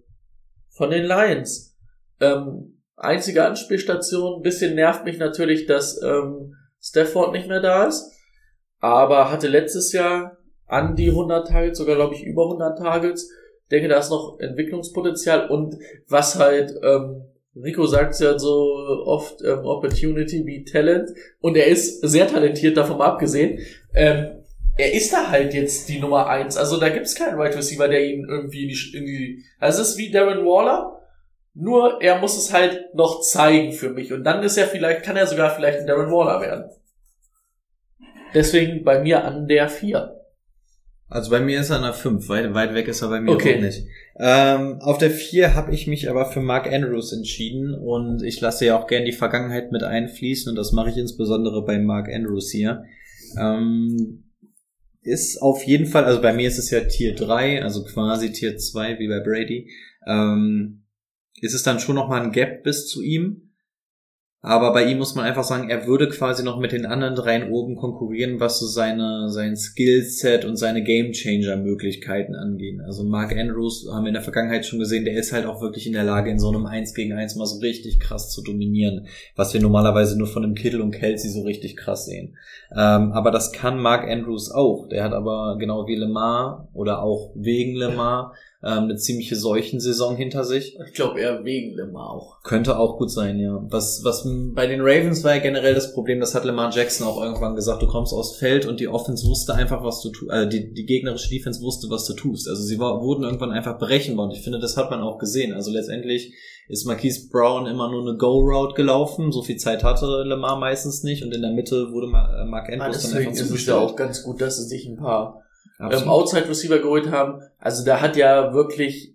von den Lions. Ähm, einzige Anspielstation, bisschen nervt mich natürlich, dass ähm, Stafford nicht mehr da ist, aber hatte letztes Jahr an die 100 Targets, sogar glaube ich über 100 Targets. Denke, da ist noch Entwicklungspotenzial und was halt, ähm, Rico sagt ja so oft, ähm, Opportunity be Talent und er ist sehr talentiert, davon mal abgesehen. Ähm, er ist da halt jetzt die Nummer eins. Also da gibt's keinen Wide Receiver, der ihn irgendwie in die, in die also es ist wie Darren Waller, nur er muss es halt noch zeigen für mich und dann ist er vielleicht, kann er sogar vielleicht ein Darren Waller werden. Deswegen bei mir an der vier. Also bei mir ist er an der 5, weit, weit weg ist er bei mir Okay. nicht. Ähm, auf der 4 habe ich mich aber für Mark Andrews entschieden und ich lasse ja auch gern die Vergangenheit mit einfließen und das mache ich insbesondere bei Mark Andrews hier. Ähm, ist auf jeden Fall, also bei mir ist es ja Tier 3, also quasi Tier 2 wie bei Brady. Ähm, ist es dann schon nochmal ein Gap bis zu ihm. Aber bei ihm muss man einfach sagen, er würde quasi noch mit den anderen dreien oben konkurrieren, was so seine, sein Skillset und seine Gamechanger-Möglichkeiten angehen. Also Mark Andrews haben wir in der Vergangenheit schon gesehen, der ist halt auch wirklich in der Lage, in so einem 1 gegen 1 mal so richtig krass zu dominieren, was wir normalerweise nur von dem Kittel und Kelsey so richtig krass sehen. Ähm, aber das kann Mark Andrews auch. Der hat aber genau wie Lemar oder auch wegen Lemar ähm, eine ziemliche Seuchensaison hinter sich. Ich glaube eher wegen Lemar auch. Könnte auch gut sein, ja. Was, was bei den Ravens war ja generell das Problem, das hat Lamar Jackson auch irgendwann gesagt, du kommst aufs Feld und die Offense wusste einfach, was du tust, äh, die, die gegnerische Defense wusste, was du tust. Also sie war, wurden irgendwann einfach berechenbar und ich finde, das hat man auch gesehen. Also letztendlich ist Marquise Brown immer nur eine Go-Route gelaufen, so viel Zeit hatte Lamar meistens nicht und in der Mitte wurde äh, Mark Andrews dann deswegen einfach ist es zugestellt. ja auch ganz gut, dass sie sich ein paar. Ähm, Outside Receiver geholt haben. Also da hat ja wirklich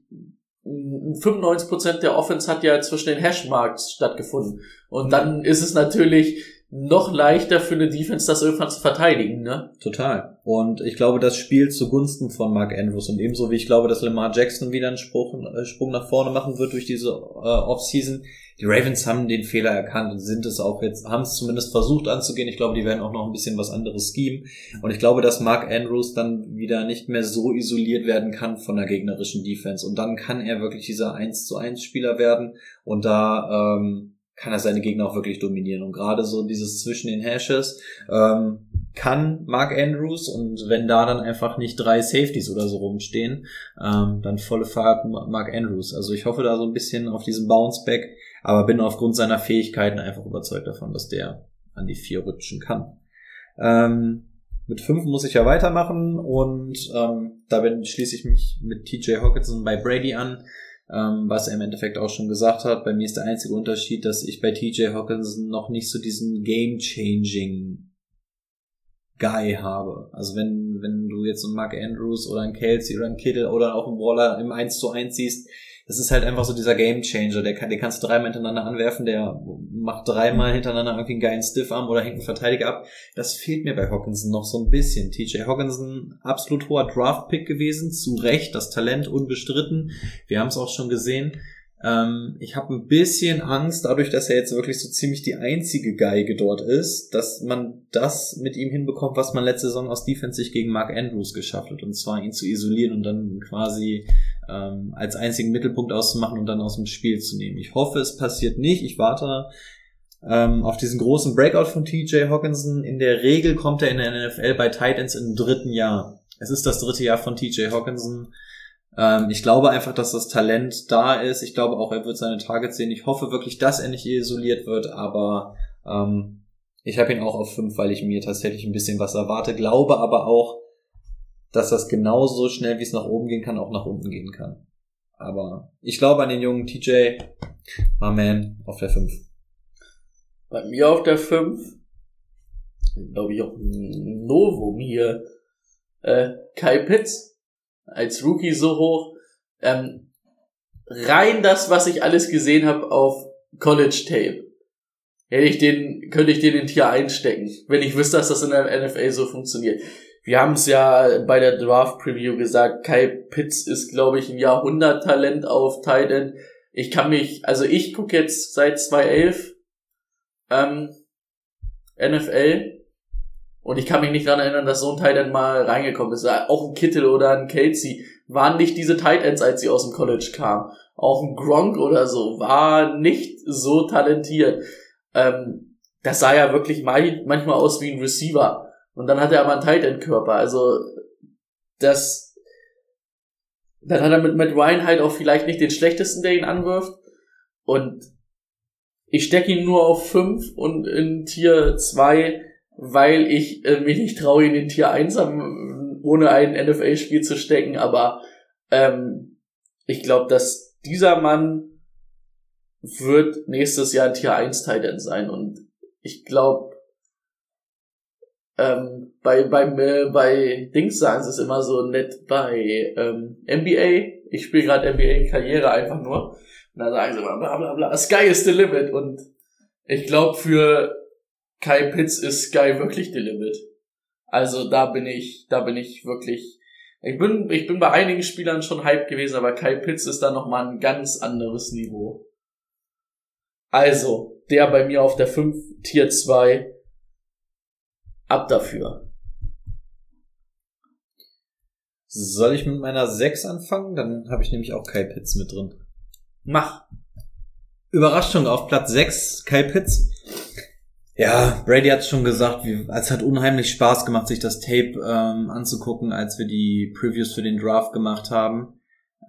mm, 95% der Offense hat ja zwischen den Hashmarks stattgefunden. Und dann ist es natürlich noch leichter für eine Defense, das irgendwann zu verteidigen, ne? Total. Und ich glaube, das spielt zugunsten von Mark Andrews. Und ebenso wie ich glaube, dass Lamar Jackson wieder einen Sprung, äh, Sprung nach vorne machen wird durch diese äh, Offseason. Die Ravens haben den Fehler erkannt und sind es auch jetzt, haben es zumindest versucht anzugehen. Ich glaube, die werden auch noch ein bisschen was anderes schemen. Und ich glaube, dass Mark Andrews dann wieder nicht mehr so isoliert werden kann von der gegnerischen Defense. Und dann kann er wirklich dieser 1 zu 1 Spieler werden. Und da ähm, kann er seine Gegner auch wirklich dominieren. Und gerade so dieses zwischen den Hashes, ähm, kann Mark Andrews und wenn da dann einfach nicht drei Safeties oder so rumstehen, ähm, dann volle Fahrt Mark Andrews. Also ich hoffe da so ein bisschen auf diesen Bounceback, aber bin aufgrund seiner Fähigkeiten einfach überzeugt davon, dass der an die vier rutschen kann. Ähm, mit fünf muss ich ja weitermachen und ähm, da schließe ich mich mit TJ Hawkinson bei Brady an, ähm, was er im Endeffekt auch schon gesagt hat. Bei mir ist der einzige Unterschied, dass ich bei TJ Hawkinson noch nicht so diesen Game-Changing Guy habe. Also wenn, wenn du jetzt einen Mark Andrews oder einen Kelsey oder einen Kittle oder auch einen Waller im 1 zu 1 siehst, das ist halt einfach so dieser Game Changer. Der kann, den kannst du dreimal hintereinander anwerfen, der macht dreimal hintereinander irgendwie einen geilen Stiffarm oder hängt einen Verteidiger ab. Das fehlt mir bei Hawkinson noch so ein bisschen. TJ Hawkinson, absolut hoher Draft-Pick gewesen, zu Recht, das Talent unbestritten. Wir haben es auch schon gesehen. Ähm, ich habe ein bisschen Angst, dadurch, dass er jetzt wirklich so ziemlich die einzige Geige dort ist, dass man das mit ihm hinbekommt, was man letzte Saison aus Defense sich gegen Mark Andrews geschafft hat, und zwar ihn zu isolieren und dann quasi ähm, als einzigen Mittelpunkt auszumachen und dann aus dem Spiel zu nehmen. Ich hoffe, es passiert nicht. Ich warte ähm, auf diesen großen Breakout von TJ Hawkinson. In der Regel kommt er in der NFL bei Titans im dritten Jahr. Es ist das dritte Jahr von TJ Hawkinson. Ähm, ich glaube einfach, dass das Talent da ist. Ich glaube auch, er wird seine Targets sehen. Ich hoffe wirklich, dass er nicht isoliert wird, aber ähm, ich habe ihn auch auf fünf, weil ich mir tatsächlich ein bisschen was erwarte. Glaube aber auch, dass das genauso schnell, wie es nach oben gehen kann, auch nach unten gehen kann. Aber ich glaube an den jungen TJ, my man, auf der 5. Bei mir auf der 5, glaube ich auch ein Novum hier, äh, Kai Pitts als Rookie so hoch. Ähm, rein das, was ich alles gesehen habe auf College Tape. Hätte ich den, könnte ich den in Tier einstecken, wenn ich wüsste, dass das in der NFL so funktioniert. wir haben es ja bei der Draft Preview gesagt, Kai Pitts ist, glaube ich, ein Jahrhunderttalent auf Tight End. Ich kann mich, also ich gucke jetzt seit 2011 ähm, NFL und ich kann mich nicht daran erinnern, dass so ein Tight End mal reingekommen ist. Auch ein Kittel oder ein Casey waren nicht diese Tight Ends, als sie aus dem College kamen. Auch ein Gronk oder so war nicht so talentiert. Ähm, das sah ja wirklich manchmal aus wie ein Receiver. Und dann hat er aber einen Tight End Körper. Also das dann hat er mit Matt Ryan halt auch vielleicht nicht den schlechtesten, der ihn anwirft. Und ich stecke ihn nur auf 5 und in Tier 2, weil ich äh, mich nicht traue, ihn in Tier 1 ohne ein NFL-Spiel zu stecken. Aber ähm, ich glaube, dass dieser Mann wird nächstes Jahr ein Tier 1 Titan sein. Und ich glaube, ähm, bei, beim, äh, bei Dings sagen sie es immer so nett bei ähm, NBA. Ich spiele gerade NBA-Karriere einfach nur. Und dann sagen sie immer bla bla bla, Sky is the limit. Und ich glaube, für Kai Pitts ist Sky wirklich the limit. Also da bin ich, da bin ich wirklich. Ich bin, ich bin bei einigen Spielern schon hype gewesen, aber Kai Pitts ist da nochmal ein ganz anderes Niveau. Also, der bei mir auf der 5 Tier 2 Ab dafür. Soll ich mit meiner 6 anfangen? Dann habe ich nämlich auch Kai Pitts mit drin. Mach. Überraschung auf Platz 6, Kai Pitts. Ja, Brady hat schon gesagt, wie, es hat unheimlich Spaß gemacht, sich das Tape ähm, anzugucken, als wir die Previews für den Draft gemacht haben.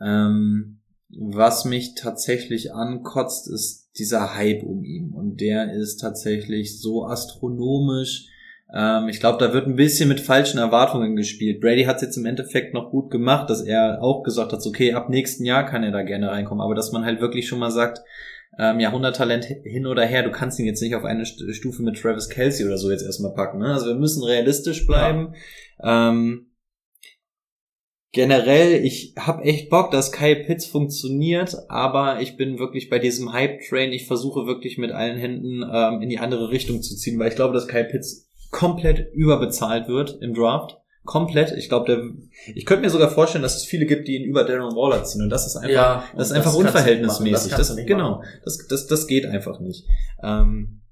Ähm, was mich tatsächlich ankotzt, ist dieser Hype um ihn. Und der ist tatsächlich so astronomisch ähm, ich glaube, da wird ein bisschen mit falschen Erwartungen gespielt. Brady hat es jetzt im Endeffekt noch gut gemacht, dass er auch gesagt hat, okay, ab nächsten Jahr kann er da gerne reinkommen, aber dass man halt wirklich schon mal sagt, ähm, Jahrhunderttalent hin oder her, du kannst ihn jetzt nicht auf eine Stufe mit Travis Kelsey oder so jetzt erstmal packen. Ne? Also wir müssen realistisch bleiben. Ja. Ähm, generell, ich habe echt Bock, dass Kyle Pitts funktioniert, aber ich bin wirklich bei diesem Hype-Train, ich versuche wirklich mit allen Händen ähm, in die andere Richtung zu ziehen, weil ich glaube, dass Kyle Pitts komplett überbezahlt wird im Draft. Komplett. Ich glaube, der, ich könnte mir sogar vorstellen, dass es viele gibt, die ihn über Darren Waller ziehen. Und das ist einfach, ja, das ist einfach das unverhältnismäßig. Das, das genau. Das, das, das geht einfach nicht. Ähm,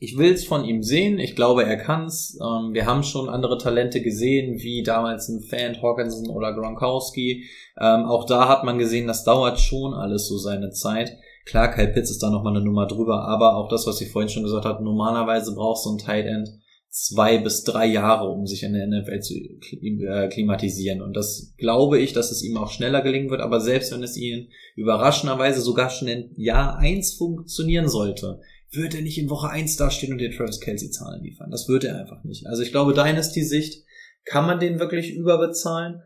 ich will es von ihm sehen. Ich glaube, er kann's. Ähm, wir haben schon andere Talente gesehen, wie damals ein Fan Hawkinson oder Gronkowski. Ähm, auch da hat man gesehen, das dauert schon alles so seine Zeit. Klar, Kyle Pitts ist da nochmal eine Nummer drüber, aber auch das, was ich vorhin schon gesagt habe, normalerweise brauchst du ein Tight End zwei bis drei Jahre, um sich in der NFL zu äh, klimatisieren. Und das glaube ich, dass es ihm auch schneller gelingen wird. Aber selbst wenn es ihnen überraschenderweise sogar schon in Jahr eins funktionieren sollte, wird er nicht in Woche eins dastehen und dir Travis Kelsey Zahlen liefern. Das wird er einfach nicht. Also ich glaube, Dynasty-Sicht kann man den wirklich überbezahlen.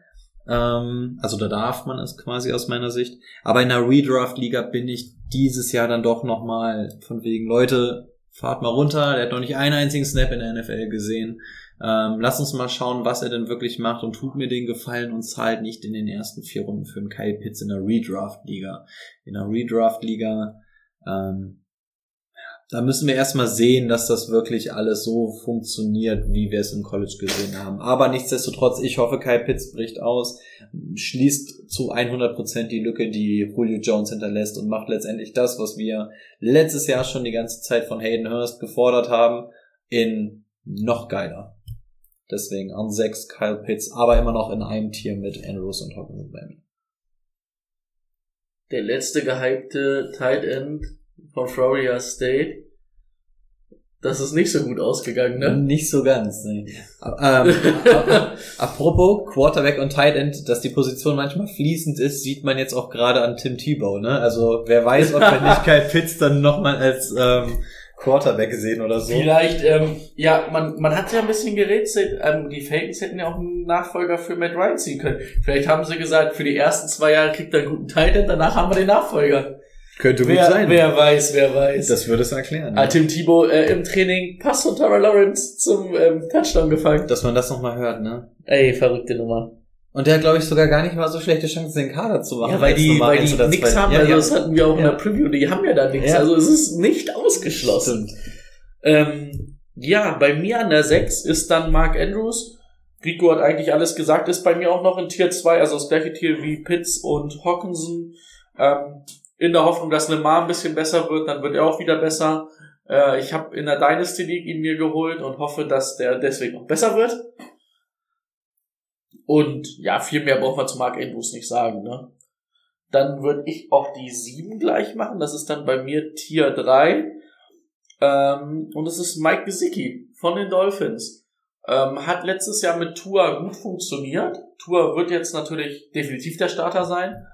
Ähm, also da darf man es quasi aus meiner Sicht. Aber in einer Redraft-Liga bin ich dieses Jahr dann doch nochmal von wegen, Leute, fahrt mal runter, der hat noch nicht einen einzigen Snap in der NFL gesehen. Ähm, lass uns mal schauen, was er denn wirklich macht und tut mir den Gefallen und zahlt nicht in den ersten vier Runden für einen Kyle Pitts in der Redraft-Liga. In der Redraft-Liga ähm, da müssen wir erstmal sehen, dass das wirklich alles so funktioniert, wie wir es im College gesehen haben. Aber nichtsdestotrotz, ich hoffe, Kai Pitts bricht aus, schließt zu 100% die Lücke, die Julio Jones hinterlässt und macht letztendlich das, was wir letztes Jahr schon die ganze Zeit von Hayden Hurst gefordert haben, in noch geiler. Deswegen an 6 Kyle Pitts, aber immer noch in einem Tier mit Andrews und Hawkins und Bambi. Der letzte gehypte Tight End von Florida State. Das ist nicht so gut ausgegangen, ne? Nicht so ganz, ne. ähm, apropos Quarterback und Tight End, dass die Position manchmal fließend ist, sieht man jetzt auch gerade an Tim Tebow, ne? Also wer weiß, ob wir nicht Kyle Pitts dann nochmal als ähm, Quarterback sehen oder so. Vielleicht, ähm, ja, man, man hat ja ein bisschen gerätselt, ähm, die Falcons hätten ja auch einen Nachfolger für Matt Ryan ziehen können. Vielleicht haben sie gesagt, für die ersten zwei Jahre kriegt er einen guten Tight End, danach haben wir den Nachfolger. Könnte wer, gut sein. Wer weiß, wer weiß. Das würde es erklären. Hat Tim Thibault äh, im Training Pass von Tara Lawrence zum ähm, Touchdown gefangen. Dass man das nochmal hört, ne? Ey, verrückte Nummer. Und der hat, glaube ich, sogar gar nicht mal so schlechte Chancen, den Kader zu machen. Ja, weil die, weil die nix haben. Ja, also das hatten wir auch ja. in der Preview. Die haben ja da nichts. Ja. Also es ist nicht ausgeschlossen. Ähm, ja, bei mir an der 6 ist dann Mark Andrews. Rico hat eigentlich alles gesagt, ist bei mir auch noch in Tier 2, also das gleiche Tier wie Pitts und Hawkinson. Ähm, in der Hoffnung, dass Lemar ein bisschen besser wird, dann wird er auch wieder besser. Äh, ich habe in der Dynasty League ihn mir geholt und hoffe, dass der deswegen noch besser wird. Und ja, viel mehr braucht man zu Mark Andrews nicht sagen. Ne? Dann würde ich auch die 7 gleich machen. Das ist dann bei mir Tier 3. Ähm, und es ist Mike Gesicki von den Dolphins. Ähm, hat letztes Jahr mit Tua gut funktioniert. Tua wird jetzt natürlich definitiv der Starter sein.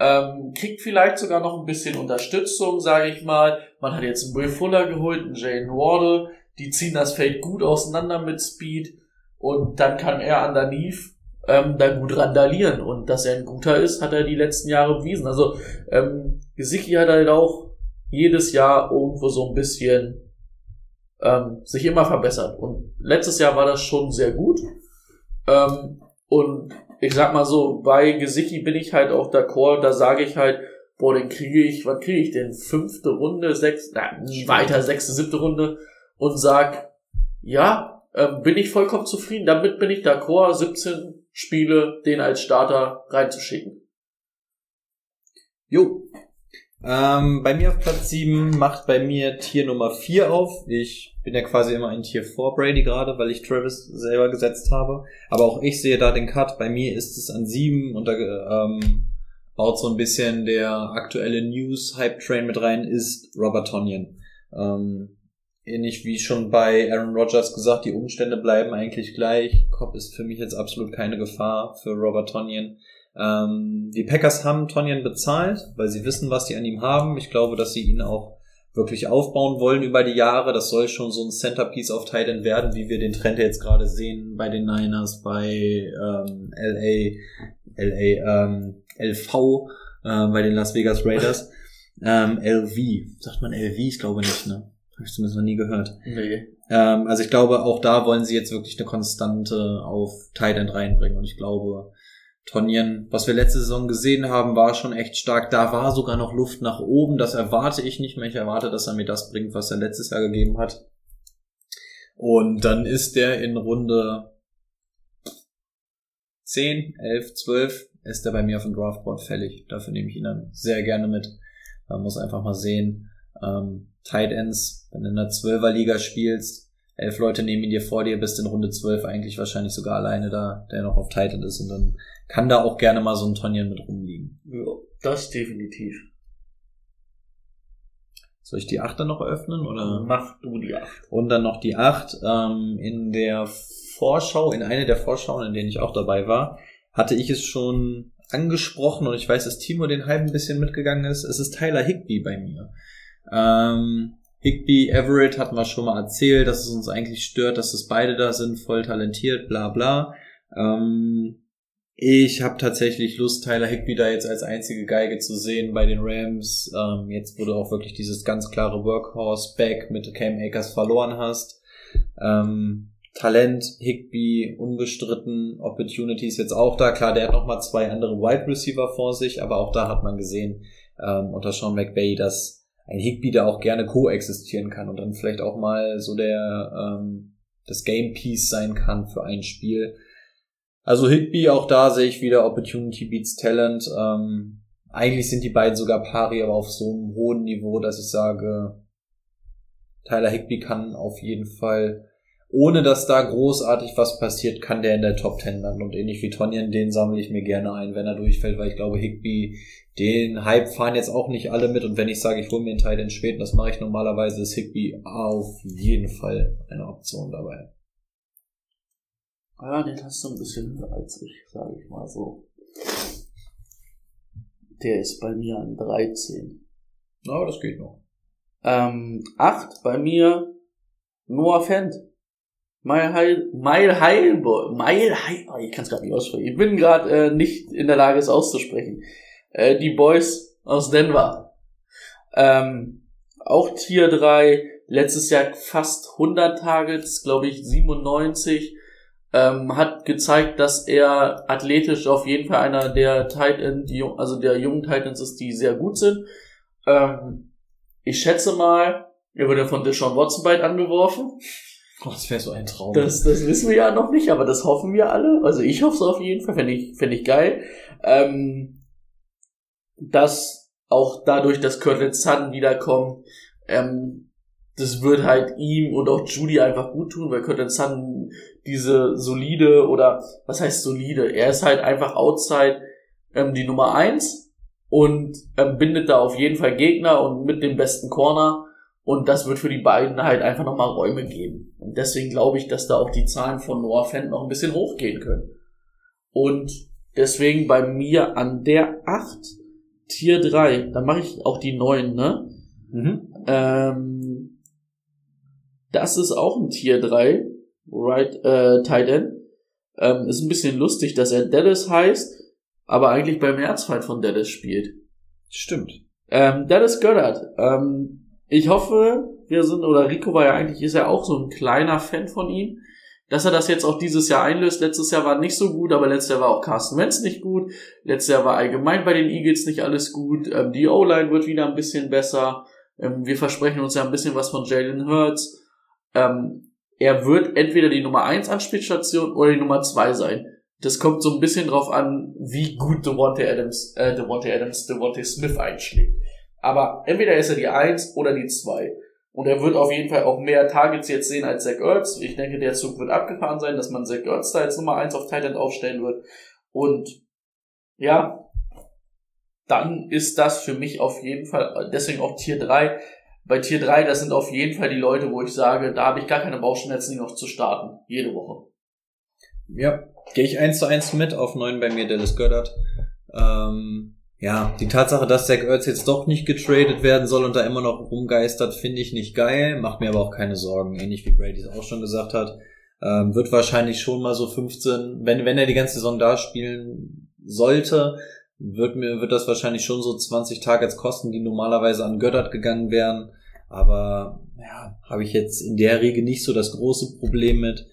Ähm, kriegt vielleicht sogar noch ein bisschen Unterstützung, sage ich mal. Man hat jetzt einen Will Fuller geholt, einen Jane Wardle. Die ziehen das Feld gut auseinander mit Speed. Und dann kann er an der Neve ähm, da gut randalieren. Und dass er ein guter ist, hat er die letzten Jahre bewiesen. Also ähm, Gesicki hat halt auch jedes Jahr irgendwo so ein bisschen ähm, sich immer verbessert. Und letztes Jahr war das schon sehr gut. Ähm, und ich sag mal so, bei Gesicki bin ich halt auch d'accord, da sage ich halt, boah, den kriege ich, was kriege ich denn? Fünfte Runde, sechs, na, weiter, sechste, siebte Runde und sag, ja, ähm, bin ich vollkommen zufrieden. Damit bin ich d'accord, 17 Spiele, den als Starter reinzuschicken. Jo. Ähm, bei mir auf Platz 7 macht bei mir Tier Nummer 4 auf. Ich bin ja quasi immer in Tier 4 Brady gerade, weil ich Travis selber gesetzt habe. Aber auch ich sehe da den Cut. Bei mir ist es an 7 und da ähm, baut so ein bisschen der aktuelle News-Hype-Train mit rein, ist Robert Tonyan. Ähm, ähnlich wie schon bei Aaron Rodgers gesagt, die Umstände bleiben eigentlich gleich. Cobb ist für mich jetzt absolut keine Gefahr für Robert Tonyan. Ähm, die Packers haben Tonyan bezahlt, weil sie wissen, was sie an ihm haben. Ich glaube, dass sie ihn auch wirklich aufbauen wollen über die Jahre. Das soll schon so ein Centerpiece auf Titan werden, wie wir den Trend jetzt gerade sehen bei den Niners, bei ähm, LA, LA, ähm, LV, äh, bei den Las Vegas Raiders. ähm, LV, sagt man LV? Ich glaube nicht, ne? Habe ich zumindest noch nie gehört. Nee. Ähm, also ich glaube, auch da wollen sie jetzt wirklich eine Konstante auf Titan reinbringen und ich glaube, Tonjen, was wir letzte Saison gesehen haben, war schon echt stark. Da war sogar noch Luft nach oben. Das erwarte ich nicht mehr. Ich erwarte, dass er mir das bringt, was er letztes Jahr gegeben hat. Und dann ist der in Runde 10, 11, 12 ist er bei mir auf dem Draftboard fällig. Dafür nehme ich ihn dann sehr gerne mit. Man muss einfach mal sehen. Ähm, Tight Ends, wenn du in der 12er Liga spielst, elf Leute nehmen ihn dir vor dir, bist in Runde 12 eigentlich wahrscheinlich sogar alleine da, der noch auf Tight End ist und dann kann da auch gerne mal so ein Tonjen mit rumliegen. Ja, das definitiv. Soll ich die 8 dann noch öffnen oder? Mach du die 8. Und dann noch die 8. Ähm, in der Vorschau, in einer der Vorschauen, in denen ich auch dabei war, hatte ich es schon angesprochen und ich weiß, dass Timo den halben bisschen mitgegangen ist. Es ist Tyler Higby bei mir. Ähm, Higby, Everett hatten wir schon mal erzählt, dass es uns eigentlich stört, dass es beide da sind, voll talentiert, bla bla. Ähm, ich habe tatsächlich Lust, Tyler Higby da jetzt als einzige Geige zu sehen bei den Rams. Ähm, jetzt, wo du auch wirklich dieses ganz klare Workhorse-Back mit Cam Akers verloren hast. Ähm, Talent, Higby, unbestritten, Opportunities jetzt auch da. Klar, der hat nochmal zwei andere Wide Receiver vor sich, aber auch da hat man gesehen, ähm, unter Sean McVay, dass ein Higby da auch gerne koexistieren kann und dann vielleicht auch mal so der, ähm, das Game Piece sein kann für ein Spiel. Also Higby, auch da sehe ich wieder Opportunity beats Talent. Ähm, eigentlich sind die beiden sogar pari, aber auf so einem hohen Niveau, dass ich sage, Tyler Higby kann auf jeden Fall, ohne dass da großartig was passiert, kann der in der Top 10 landen. Und ähnlich wie Tonyan, den sammle ich mir gerne ein, wenn er durchfällt, weil ich glaube, Higby, den Hype fahren jetzt auch nicht alle mit. Und wenn ich sage, ich hole mir einen Teil in spät, das mache ich normalerweise, ist Higby auf jeden Fall eine Option dabei. Ah, den hast du ein bisschen höher als ich, sage ich mal so. Der ist bei mir an 13. Aber das geht noch. Ähm, 8 bei mir Noah Fent. Mile Heil, Mile Heilboy, Mile Heil, oh, ich kann es gerade nicht aussprechen. Ich bin gerade äh, nicht in der Lage, es auszusprechen. Äh, die Boys aus Denver. Ähm, auch Tier 3, letztes Jahr fast 100 Targets, glaube ich 97 ähm, hat gezeigt, dass er athletisch auf jeden Fall einer der Titan, die, also der jungen Titans ist, die sehr gut sind. Ähm, ich schätze mal, er wurde von Deshaun Watson bald angeworfen. Oh, das wäre so ein Traum. Das, das wissen wir ja noch nicht, aber das hoffen wir alle. Also ich hoffe es auf jeden Fall, fände ich, fänd ich geil. Ähm, dass auch dadurch, dass Curtin Sutton wiederkommt, ähm, das wird halt ihm und auch Judy einfach gut tun, weil Curtin Sutton diese solide oder was heißt solide? Er ist halt einfach outside ähm, die Nummer eins und ähm, bindet da auf jeden Fall Gegner und mit dem besten Corner und das wird für die beiden halt einfach nochmal Räume geben. Und deswegen glaube ich, dass da auch die Zahlen von Noah Fent noch ein bisschen hochgehen können. Und deswegen bei mir an der 8 Tier 3, da mache ich auch die 9, ne? Mhm. Ähm, das ist auch ein Tier 3, right, äh, Tight End. Ähm, ist ein bisschen lustig, dass er Dallas heißt, aber eigentlich beim Herzfeind von Dallas spielt. Stimmt. Ähm, Dallas Goddard, ähm, ich hoffe, wir sind, oder Rico war ja eigentlich, ist ja auch so ein kleiner Fan von ihm, dass er das jetzt auch dieses Jahr einlöst. Letztes Jahr war nicht so gut, aber letztes Jahr war auch Carsten Wentz nicht gut. Letztes Jahr war allgemein bei den Eagles nicht alles gut. Ähm, die O-Line wird wieder ein bisschen besser. Ähm, wir versprechen uns ja ein bisschen was von Jalen Hurts. Ähm, er wird entweder die Nummer 1 Anspielstation oder die Nummer 2 sein. Das kommt so ein bisschen drauf an, wie gut Devontae Adams, äh, Devontae Adams, Devontae Smith einschlägt. Aber entweder ist er die 1 oder die 2. Und er wird auf jeden Fall auch mehr Targets jetzt sehen als Zach Ertz. Ich denke, der Zug wird abgefahren sein, dass man Zach Ertz da jetzt Nummer 1 auf Titan aufstellen wird. Und ja, dann ist das für mich auf jeden Fall, deswegen auch Tier 3. Bei Tier 3, das sind auf jeden Fall die Leute, wo ich sage, da habe ich gar keine Bauchschmerzen, die noch zu starten. Jede Woche. Ja, gehe ich eins zu eins mit auf 9 bei mir, Dallas Goddard. Ähm, ja, die Tatsache, dass Zach Ertz jetzt doch nicht getradet werden soll und da immer noch rumgeistert, finde ich nicht geil, macht mir aber auch keine Sorgen, ähnlich wie Brady es auch schon gesagt hat. Ähm, wird wahrscheinlich schon mal so 15, wenn, wenn er die ganze Saison da spielen sollte, wird mir, wird das wahrscheinlich schon so 20 Targets kosten, die normalerweise an Göttert gegangen wären. Aber, ja, habe ich jetzt in der Regel nicht so das große Problem mit.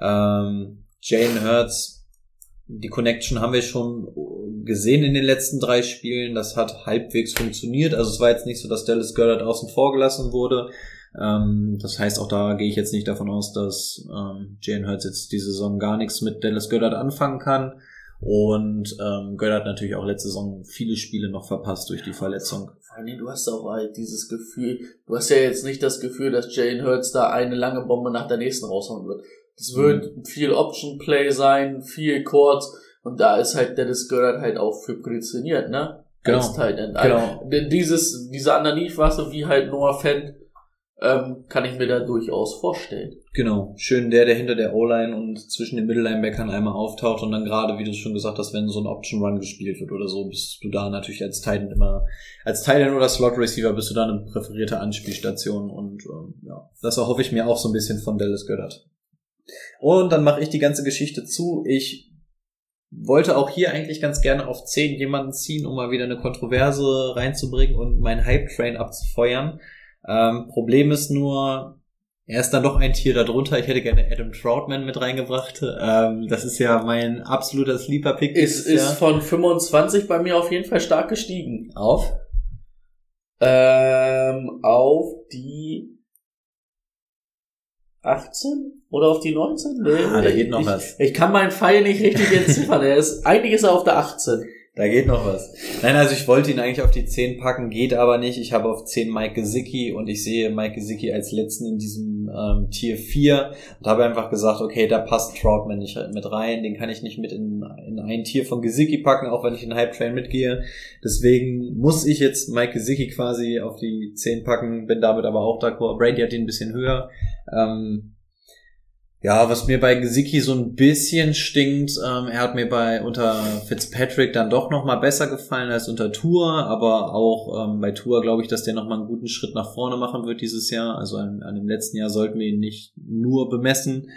Ähm, Jane Hurts, die Connection haben wir schon gesehen in den letzten drei Spielen. Das hat halbwegs funktioniert. Also es war jetzt nicht so, dass Dallas Goddard außen vor gelassen wurde. Ähm, das heißt, auch da gehe ich jetzt nicht davon aus, dass ähm, Jane Hurts jetzt die Saison gar nichts mit Dallas Goddard anfangen kann. Und ähm, Goddard natürlich auch letzte Saison viele Spiele noch verpasst durch die Verletzung. Vor allem, du hast auch halt dieses Gefühl, du hast ja jetzt nicht das Gefühl, dass Jane Hurts da eine lange Bombe nach der nächsten raushauen wird. Es wird mhm. viel Option Play sein, viel Kurz und da ist halt Dennis Goddard halt auch für prädestiniert, ne? Genau. Als Tight End. Genau. Denn dieses, diese Underneath-Waffe, wie halt Noah Fent, ähm, kann ich mir da durchaus vorstellen. Genau. Schön der, der hinter der O-Line und zwischen den Mittellinebackern einmal auftaucht und dann gerade, wie du schon gesagt hast, wenn so ein Option Run gespielt wird oder so, bist du da natürlich als Titan immer, als Titan oder Slot Receiver bist du da eine präferierte Anspielstation und ähm, ja, das erhoffe ich mir auch so ein bisschen von Dallas Goddard. Und dann mache ich die ganze Geschichte zu. Ich wollte auch hier eigentlich ganz gerne auf 10 jemanden ziehen, um mal wieder eine Kontroverse reinzubringen und meinen Hype-Train abzufeuern. Ähm, Problem ist nur, er ist dann doch ein Tier darunter. Ich hätte gerne Adam Troutman mit reingebracht. Ähm, das ist ja mein absoluter Sleeper-Pick. Ist, ist von 25 bei mir auf jeden Fall stark gestiegen. Auf? Ähm, auf die 18 oder auf die 19? Nee, ah, da geht noch ich, was. Ich kann meinen Pfeil nicht richtig entziffern. er ist, eigentlich ist er auf der 18. Da geht noch was. Nein, also ich wollte ihn eigentlich auf die 10 packen, geht aber nicht. Ich habe auf 10 Mike Gesicki und ich sehe Mike Gesicki als letzten in diesem ähm, Tier 4 und habe einfach gesagt, okay, da passt Troutman nicht mit rein, den kann ich nicht mit in, in ein Tier von Gesicki packen, auch wenn ich in Hype Train mitgehe. Deswegen muss ich jetzt Mike Gesicki quasi auf die 10 packen, bin damit aber auch d'accord. Brady hat ihn ein bisschen höher. Ähm, ja, was mir bei Gesicki so ein bisschen stinkt, ähm, er hat mir bei unter Fitzpatrick dann doch noch mal besser gefallen als unter Tour, aber auch ähm, bei Tour glaube ich, dass der noch mal einen guten Schritt nach vorne machen wird dieses Jahr. Also an, an dem letzten Jahr sollten wir ihn nicht nur bemessen.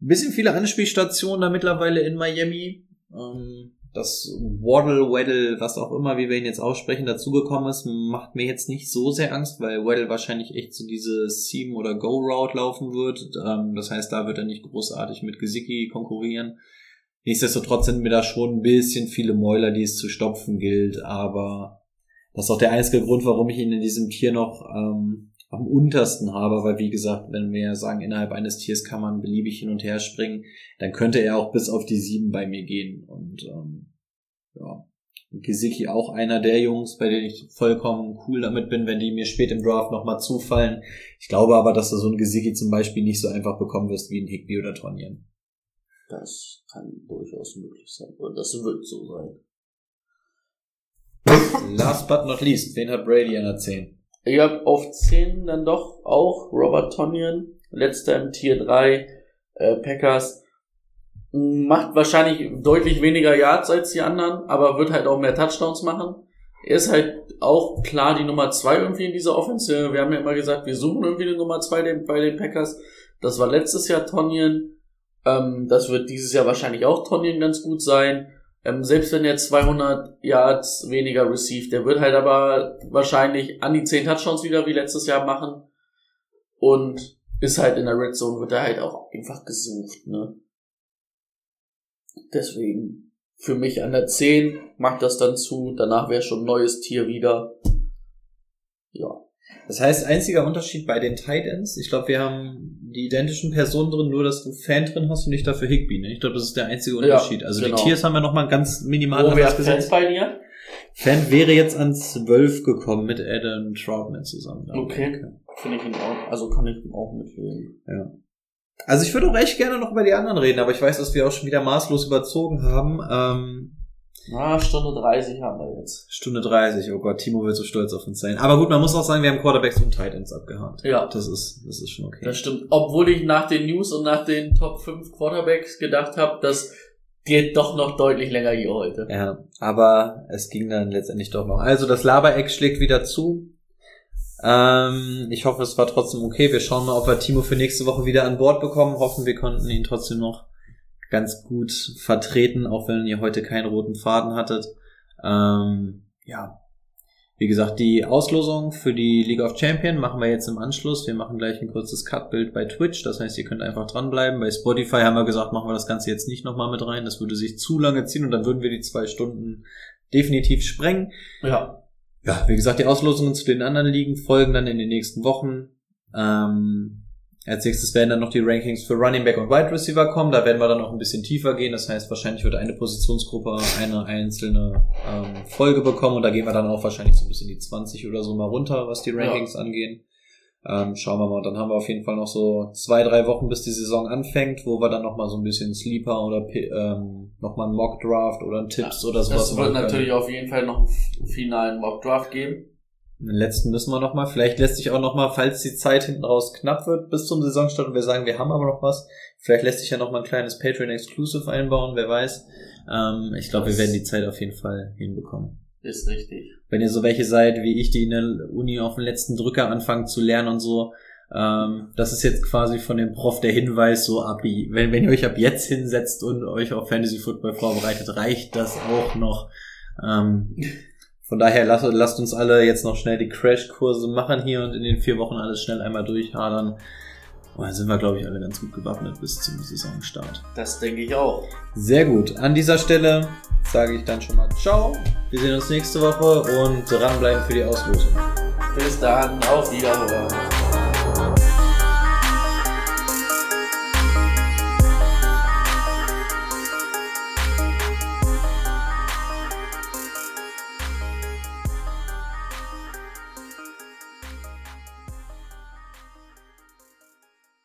Ein bisschen viele Anspielstationen da mittlerweile in Miami. Ähm, dass Waddle, Weddle, was auch immer, wie wir ihn jetzt aussprechen, dazugekommen ist, macht mir jetzt nicht so sehr Angst, weil Weddle wahrscheinlich echt so diese Seam- oder Go-Route laufen wird. Ähm, das heißt, da wird er nicht großartig mit Gesicki konkurrieren. Nichtsdestotrotz sind mir da schon ein bisschen viele Mäuler, die es zu stopfen gilt, aber das ist auch der einzige Grund, warum ich ihn in diesem Tier noch ähm, am untersten habe, weil wie gesagt, wenn wir sagen, innerhalb eines Tiers kann man beliebig hin und her springen, dann könnte er auch bis auf die sieben bei mir gehen. Und ähm, ja, Gesicki auch einer der Jungs, bei denen ich vollkommen cool damit bin, wenn die mir spät im Draft nochmal zufallen. Ich glaube aber, dass du so ein Gesicki zum Beispiel nicht so einfach bekommen wirst wie ein Higby oder Tonyan. Das kann durchaus möglich sein. Oder das wird so sein. Last but not least, wen hat Brady an der 10? Ich habe auf 10 dann doch auch Robert Tonyan, letzter im Tier 3, äh, Packers. Macht wahrscheinlich deutlich weniger Yards als die anderen, aber wird halt auch mehr Touchdowns machen. Er ist halt auch klar die Nummer 2 irgendwie in dieser Offense. Wir haben ja immer gesagt, wir suchen irgendwie eine Nummer 2 bei den Packers. Das war letztes Jahr Tonyan. Ähm, das wird dieses Jahr wahrscheinlich auch Tonyan ganz gut sein. Ähm, selbst wenn er 200 Yards weniger received, der wird halt aber wahrscheinlich an die 10 Touchdowns wieder wie letztes Jahr machen. Und ist halt in der Red Zone, wird er halt auch einfach gesucht, ne? Deswegen, für mich an der 10 macht das dann zu, danach wäre schon ein neues Tier wieder. Ja. Das heißt, einziger Unterschied bei den Tight Ends, ich glaube, wir haben die identischen Personen drin, nur dass du Fan drin hast und nicht dafür Higby. Ne? Ich glaube, das ist der einzige Unterschied. Ja, also genau. die Tiers haben wir nochmal ganz minimal Wo wäre Fans bei dir? Fan wäre jetzt an 12 gekommen mit Adam Troutman zusammen. Okay. Finde ich ihn auch, also kann ich ihn auch mitleben. Ja. Also ich würde auch echt gerne noch über die anderen reden, aber ich weiß, dass wir auch schon wieder maßlos überzogen haben. Ähm, Ah, Stunde 30 haben wir jetzt. Stunde 30, oh Gott, Timo wird so stolz auf uns sein. Aber gut, man muss auch sagen, wir haben Quarterbacks und Titans abgehakt. Ja. Das ist, das ist schon okay. Das stimmt. Obwohl ich nach den News und nach den Top 5 Quarterbacks gedacht habe, dass geht doch noch deutlich länger hier heute. Ja, aber es ging dann letztendlich doch noch. Also das Labereck schlägt wieder zu. Ähm, ich hoffe, es war trotzdem okay. Wir schauen mal, ob wir Timo für nächste Woche wieder an Bord bekommen. Hoffen, wir konnten ihn trotzdem noch ganz gut vertreten, auch wenn ihr heute keinen roten Faden hattet. Ähm, ja, wie gesagt, die Auslosung für die League of Champions machen wir jetzt im Anschluss. Wir machen gleich ein kurzes Cut-Bild bei Twitch. Das heißt, ihr könnt einfach dranbleiben. Bei Spotify haben wir gesagt, machen wir das Ganze jetzt nicht nochmal mit rein. Das würde sich zu lange ziehen und dann würden wir die zwei Stunden definitiv sprengen. Ja. Ja, wie gesagt, die Auslosungen zu den anderen Ligen folgen dann in den nächsten Wochen. Ähm, als nächstes werden dann noch die Rankings für Running Back und Wide Receiver kommen. Da werden wir dann noch ein bisschen tiefer gehen. Das heißt, wahrscheinlich wird eine Positionsgruppe eine einzelne ähm, Folge bekommen und da gehen wir dann auch wahrscheinlich so bis in die 20 oder so mal runter, was die Rankings ja. angehen. Ähm, schauen wir mal. Dann haben wir auf jeden Fall noch so zwei, drei Wochen, bis die Saison anfängt, wo wir dann noch mal so ein bisschen Sleeper oder ähm, noch mal einen Mock Draft oder einen Tipps ja, oder sowas. Es wird natürlich auf jeden Fall noch einen finalen Mock Draft geben. Den letzten müssen wir noch mal. Vielleicht lässt sich auch noch mal, falls die Zeit hinten raus knapp wird, bis zum Saisonstart und wir sagen, wir haben aber noch was. Vielleicht lässt sich ja noch mal ein kleines Patreon Exclusive einbauen, wer weiß. Ähm, ich glaube, wir werden die Zeit auf jeden Fall hinbekommen. Ist richtig. Wenn ihr so welche seid, wie ich, die in der Uni auf den letzten Drücker anfangen zu lernen und so, ähm, das ist jetzt quasi von dem Prof der Hinweis so ab, wenn, wenn ihr euch ab jetzt hinsetzt und euch auf Fantasy Football vorbereitet, reicht das auch noch. Ähm, von daher lasst, lasst uns alle jetzt noch schnell die Crashkurse machen hier und in den vier Wochen alles schnell einmal durchhadern. Und dann sind wir, glaube ich, alle ganz gut gewappnet bis zum Saisonstart. Das denke ich auch. Sehr gut. An dieser Stelle sage ich dann schon mal Ciao. Wir sehen uns nächste Woche und dranbleiben für die Auslosung. Bis dann. Auf Wiederhören.